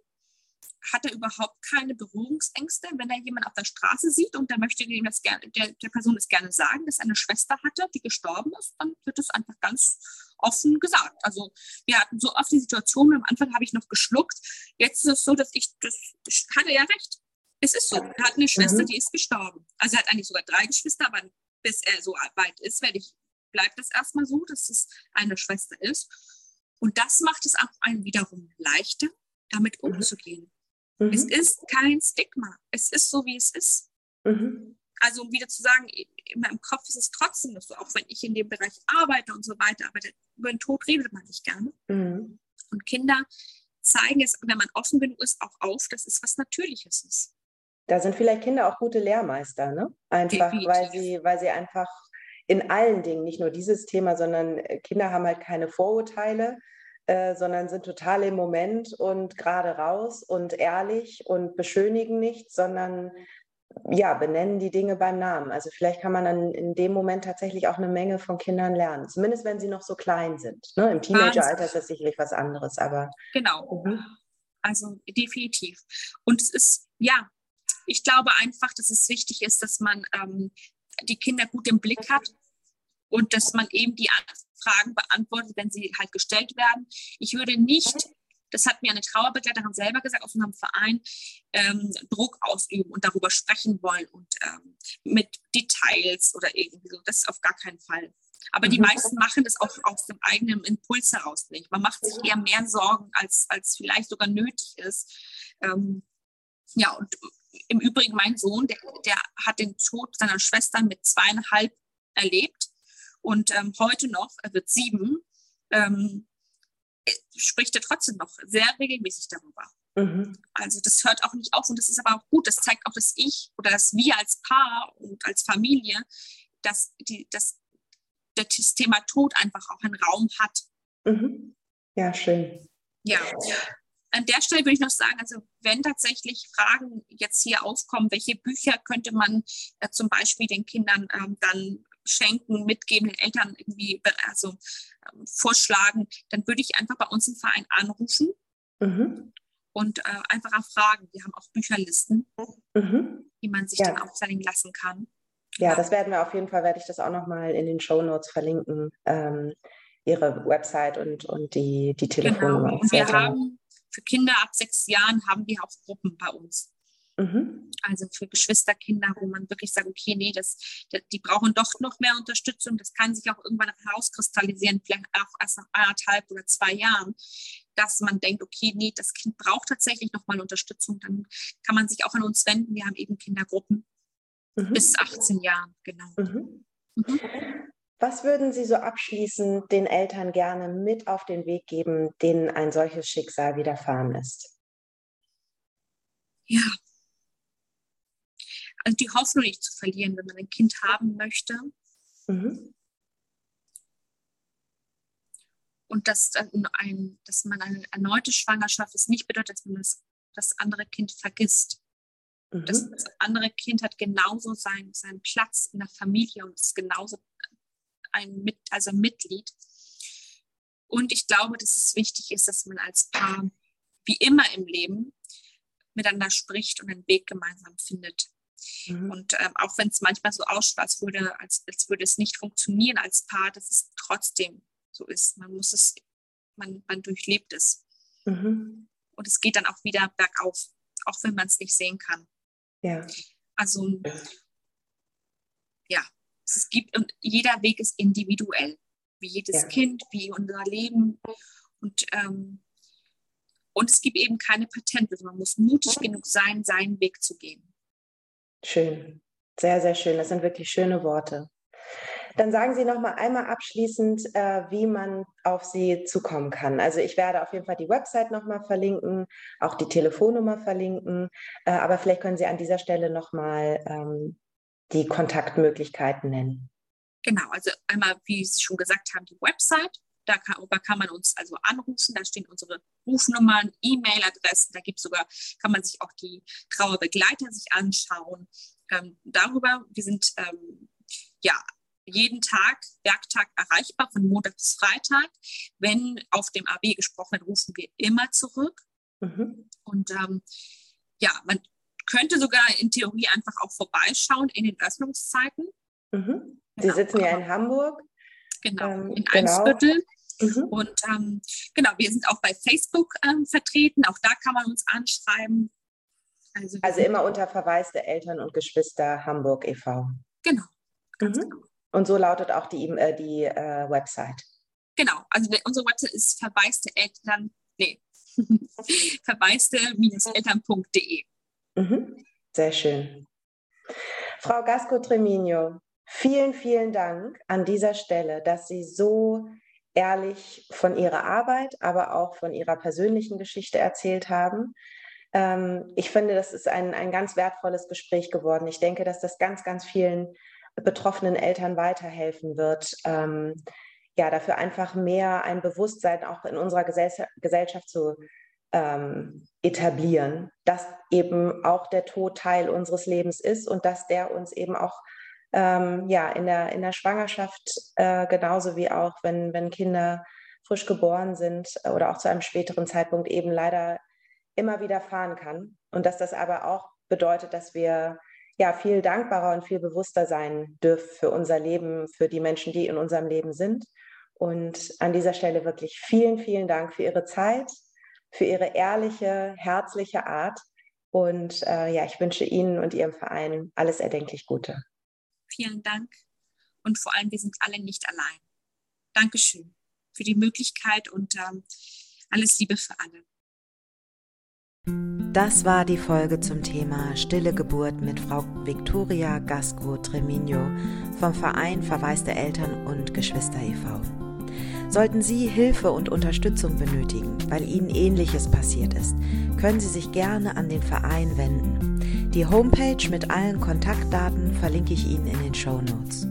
hat er überhaupt keine Berührungsängste, wenn er jemanden auf der Straße sieht und der möchte ihm das gerne, der, der Person das gerne sagen, dass er eine Schwester hatte, die gestorben ist, dann wird es einfach ganz offen gesagt. Also wir hatten so oft die Situation, am Anfang habe ich noch geschluckt, jetzt ist es so, dass ich, das hatte er recht. Es ist so. Er hat eine Schwester, mhm. die ist gestorben. Also er hat eigentlich sogar drei Geschwister, aber bis er so weit ist, werde ich, bleibt es erstmal so, dass es eine Schwester ist. Und das macht es auch einem wiederum leichter, damit mhm. umzugehen. Mhm. Es ist kein Stigma. Es ist so, wie es ist. Mhm. Also um wieder zu sagen, in meinem Kopf ist es trotzdem so, auch wenn ich in dem Bereich arbeite und so weiter, aber über den Tod redet man nicht gerne. Mhm. Und Kinder zeigen es, wenn man offen genug ist, auch auf, dass es was Natürliches ist. Da sind vielleicht Kinder auch gute Lehrmeister, ne? Einfach, weil sie, weil sie einfach in allen Dingen, nicht nur dieses Thema, sondern äh, Kinder haben halt keine Vorurteile, äh, sondern sind total im Moment und gerade raus und ehrlich und beschönigen nichts, sondern ja, benennen die Dinge beim Namen. Also vielleicht kann man dann in dem Moment tatsächlich auch eine Menge von Kindern lernen, zumindest wenn sie noch so klein sind. Ne? Im Teenageralter ist das sicherlich was anderes, aber. Genau. Mhm. Also definitiv. Und es ist, ja, ich glaube einfach, dass es wichtig ist, dass man ähm, die Kinder gut im Blick hat und dass man eben die Fragen beantwortet, wenn sie halt gestellt werden. Ich würde nicht, das hat mir eine Trauerbegleiterin selber gesagt aus unserem Verein, ähm, Druck ausüben und darüber sprechen wollen und ähm, mit Details oder irgendwie so. Das ist auf gar keinen Fall. Aber die mhm. meisten machen das auch aus dem eigenen Impuls heraus nicht. Man macht sich eher mehr Sorgen, als, als vielleicht sogar nötig ist. Ähm, ja, und im Übrigen mein Sohn, der, der hat den Tod seiner Schwester mit zweieinhalb erlebt und ähm, heute noch, er wird sieben, ähm, spricht er trotzdem noch sehr regelmäßig darüber. Mhm. Also das hört auch nicht auf und das ist aber auch gut. Das zeigt auch, dass ich oder dass wir als Paar und als Familie, dass, die, dass das Thema Tod einfach auch einen Raum hat. Mhm. Ja, schön. Ja. An der Stelle würde ich noch sagen, also wenn tatsächlich Fragen jetzt hier aufkommen, welche Bücher könnte man äh, zum Beispiel den Kindern ähm, dann schenken, mitgeben, den Eltern irgendwie also, ähm, vorschlagen, dann würde ich einfach bei uns im Verein anrufen mhm. und äh, einfach fragen. Wir haben auch Bücherlisten, mhm. die man sich ja. dann aufzeigen lassen kann. Ja, das werden wir auf jeden Fall, werde ich das auch nochmal in den Show Notes verlinken. Ähm, Ihre Website und, und die, die Telefonnummer. Genau. Und wir haben für Kinder ab sechs Jahren haben wir auch Gruppen bei uns. Mhm. Also für Geschwisterkinder, wo man wirklich sagt, okay, nee, das, das, die brauchen doch noch mehr Unterstützung. Das kann sich auch irgendwann herauskristallisieren, vielleicht auch erst nach anderthalb oder zwei Jahren, dass man denkt, okay, nee, das Kind braucht tatsächlich nochmal Unterstützung. Dann kann man sich auch an uns wenden. Wir haben eben Kindergruppen mhm. bis 18 Jahren, genau. Mhm. Was würden Sie so abschließend den Eltern gerne mit auf den Weg geben, denen ein solches Schicksal widerfahren ist? Ja, also die Hoffnung nicht zu verlieren, wenn man ein Kind haben möchte. Mhm. Und dass, ein, dass man eine erneute Schwangerschaft ist, nicht bedeutet, dass man das, das andere Kind vergisst. Mhm. Das, das, andere Kind hat genauso sein, seinen Platz in der Familie und ist genauso ein, Mit, also ein Mitglied. Und ich glaube, dass es wichtig ist, dass man als Paar, wie immer im Leben, miteinander spricht und einen Weg gemeinsam findet. Mhm. Und ähm, auch wenn es manchmal so ausschaut, als würde, als, als würde es nicht funktionieren als Paar, dass es trotzdem so ist. Man muss es, man, man durchlebt es. Mhm. Und es geht dann auch wieder bergauf, auch wenn man es nicht sehen kann. Ja. Also es gibt und jeder Weg ist individuell, wie jedes ja. Kind, wie unser Leben. Und, ähm, und es gibt eben keine Patente. Man muss mutig genug sein, seinen Weg zu gehen. Schön, sehr, sehr schön. Das sind wirklich schöne Worte. Dann sagen Sie noch mal einmal abschließend, äh, wie man auf Sie zukommen kann. Also ich werde auf jeden Fall die Website noch mal verlinken, auch die Telefonnummer verlinken. Äh, aber vielleicht können Sie an dieser Stelle noch mal ähm, die Kontaktmöglichkeiten nennen. Genau, also einmal, wie Sie schon gesagt haben, die Website. Da kann, da kann man uns also anrufen, da stehen unsere Rufnummern, E-Mail-Adressen, da gibt sogar, kann man sich auch die Trauerbegleiter sich anschauen. Ähm, darüber, wir sind ähm, ja jeden Tag, Werktag erreichbar, von Montag bis Freitag. Wenn auf dem AB gesprochen wird, rufen wir immer zurück. Mhm. Und ähm, ja, man könnte sogar in Theorie einfach auch vorbeischauen in den Öffnungszeiten. Mhm. Sie genau. sitzen ja in Hamburg. Genau, ähm, in genau. Mhm. Und ähm, genau, wir sind auch bei Facebook ähm, vertreten. Auch da kann man uns anschreiben. Also, also immer unter Verweis der Eltern und Geschwister Hamburg e.V. Genau. Mhm. genau. Und so lautet auch die, äh, die äh, Website. Genau, also unsere Website ist verwaiste Eltern, nee, verwaiste-eltern.de. Mhm. Sehr schön. Frau Gasco Tremino, vielen, vielen Dank an dieser Stelle, dass Sie so ehrlich von Ihrer Arbeit, aber auch von Ihrer persönlichen Geschichte erzählt haben. Ähm, ich finde, das ist ein, ein ganz wertvolles Gespräch geworden. Ich denke, dass das ganz, ganz vielen betroffenen Eltern weiterhelfen wird. Ähm, ja, dafür einfach mehr ein Bewusstsein auch in unserer Gesell Gesellschaft zu ähm, etablieren, dass eben auch der Tod Teil unseres Lebens ist und dass der uns eben auch ähm, ja, in, der, in der Schwangerschaft äh, genauso wie auch, wenn, wenn Kinder frisch geboren sind oder auch zu einem späteren Zeitpunkt eben leider immer wieder fahren kann. Und dass das aber auch bedeutet, dass wir ja viel dankbarer und viel bewusster sein dürfen für unser Leben, für die Menschen, die in unserem Leben sind. Und an dieser Stelle wirklich vielen, vielen Dank für Ihre Zeit, für Ihre ehrliche, herzliche Art. Und äh, ja, ich wünsche Ihnen und Ihrem Verein alles erdenklich Gute. Vielen Dank. Und vor allem, wir sind alle nicht allein. Dankeschön für die Möglichkeit und ähm, alles Liebe für alle. Das war die Folge zum Thema Stille Geburt mit Frau Victoria Gasco Tremino vom Verein Verwaiste Eltern und Geschwister e.V. Sollten Sie Hilfe und Unterstützung benötigen, weil Ihnen ähnliches passiert ist, können Sie sich gerne an den Verein wenden. Die Homepage mit allen Kontaktdaten verlinke ich Ihnen in den Show Notes.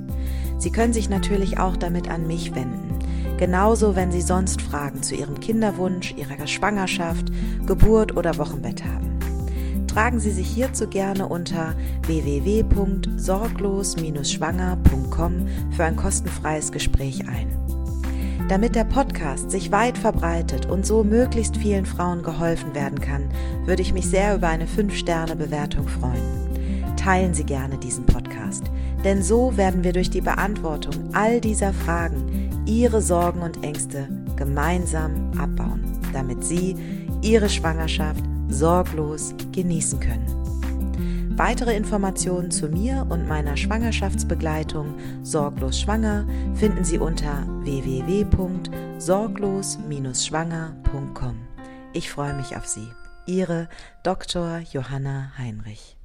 Sie können sich natürlich auch damit an mich wenden. Genauso, wenn Sie sonst Fragen zu Ihrem Kinderwunsch, Ihrer Schwangerschaft, Geburt oder Wochenbett haben. Tragen Sie sich hierzu gerne unter www.sorglos-schwanger.com für ein kostenfreies Gespräch ein. Damit der Podcast sich weit verbreitet und so möglichst vielen Frauen geholfen werden kann, würde ich mich sehr über eine 5-Sterne-Bewertung freuen. Teilen Sie gerne diesen Podcast, denn so werden wir durch die Beantwortung all dieser Fragen ihre Sorgen und Ängste gemeinsam abbauen, damit sie ihre Schwangerschaft sorglos genießen können. Weitere Informationen zu mir und meiner Schwangerschaftsbegleitung Sorglos Schwanger finden Sie unter www.sorglos-schwanger.com. Ich freue mich auf Sie. Ihre Dr. Johanna Heinrich.